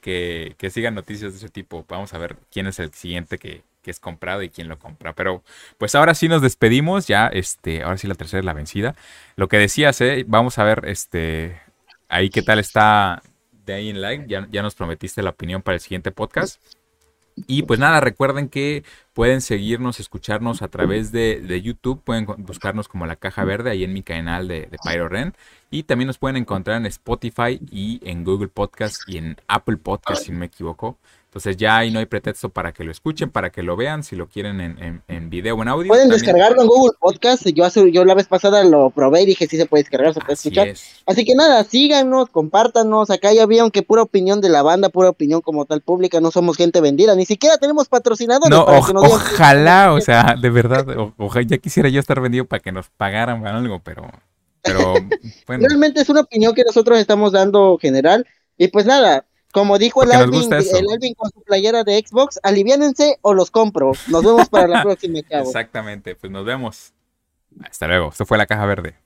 que, que sigan noticias de ese tipo. Vamos a ver quién es el siguiente que, que es comprado y quién lo compra. Pero pues ahora sí nos despedimos, ya este, ahora sí la tercera es la vencida. Lo que decías, eh, vamos a ver este ahí qué tal está Day in Light, ya, ya nos prometiste la opinión para el siguiente podcast. Y pues nada, recuerden que pueden seguirnos, escucharnos a través de, YouTube, pueden buscarnos como la caja verde ahí en mi canal de, de Pyro Ren. Y también nos pueden encontrar en Spotify y en Google Podcast y en Apple Podcast, si no me equivoco. Entonces ya ahí no hay pretexto para que lo escuchen, para que lo vean, si lo quieren en, en, video o en audio. Pueden descargarlo en Google Podcast. Yo, hace, yo la vez pasada lo probé y dije sí se puede descargar, se puede escuchar. Así que nada, síganos, compártanos. Acá ya vieron que pura opinión de la banda, pura opinión como tal pública. No somos gente vendida, ni siquiera tenemos patrocinadores. No, ojalá, o sea, de verdad, ojalá ya quisiera yo estar vendido para que nos pagaran algo, pero pero [laughs] Realmente es una opinión que nosotros estamos dando general. Y pues nada, como dijo el Alvin, el Alvin con su playera de Xbox, aliviánense o los compro. Nos vemos para la [laughs] próxima, Exactamente, pues nos vemos. Hasta luego. Esto fue la caja verde.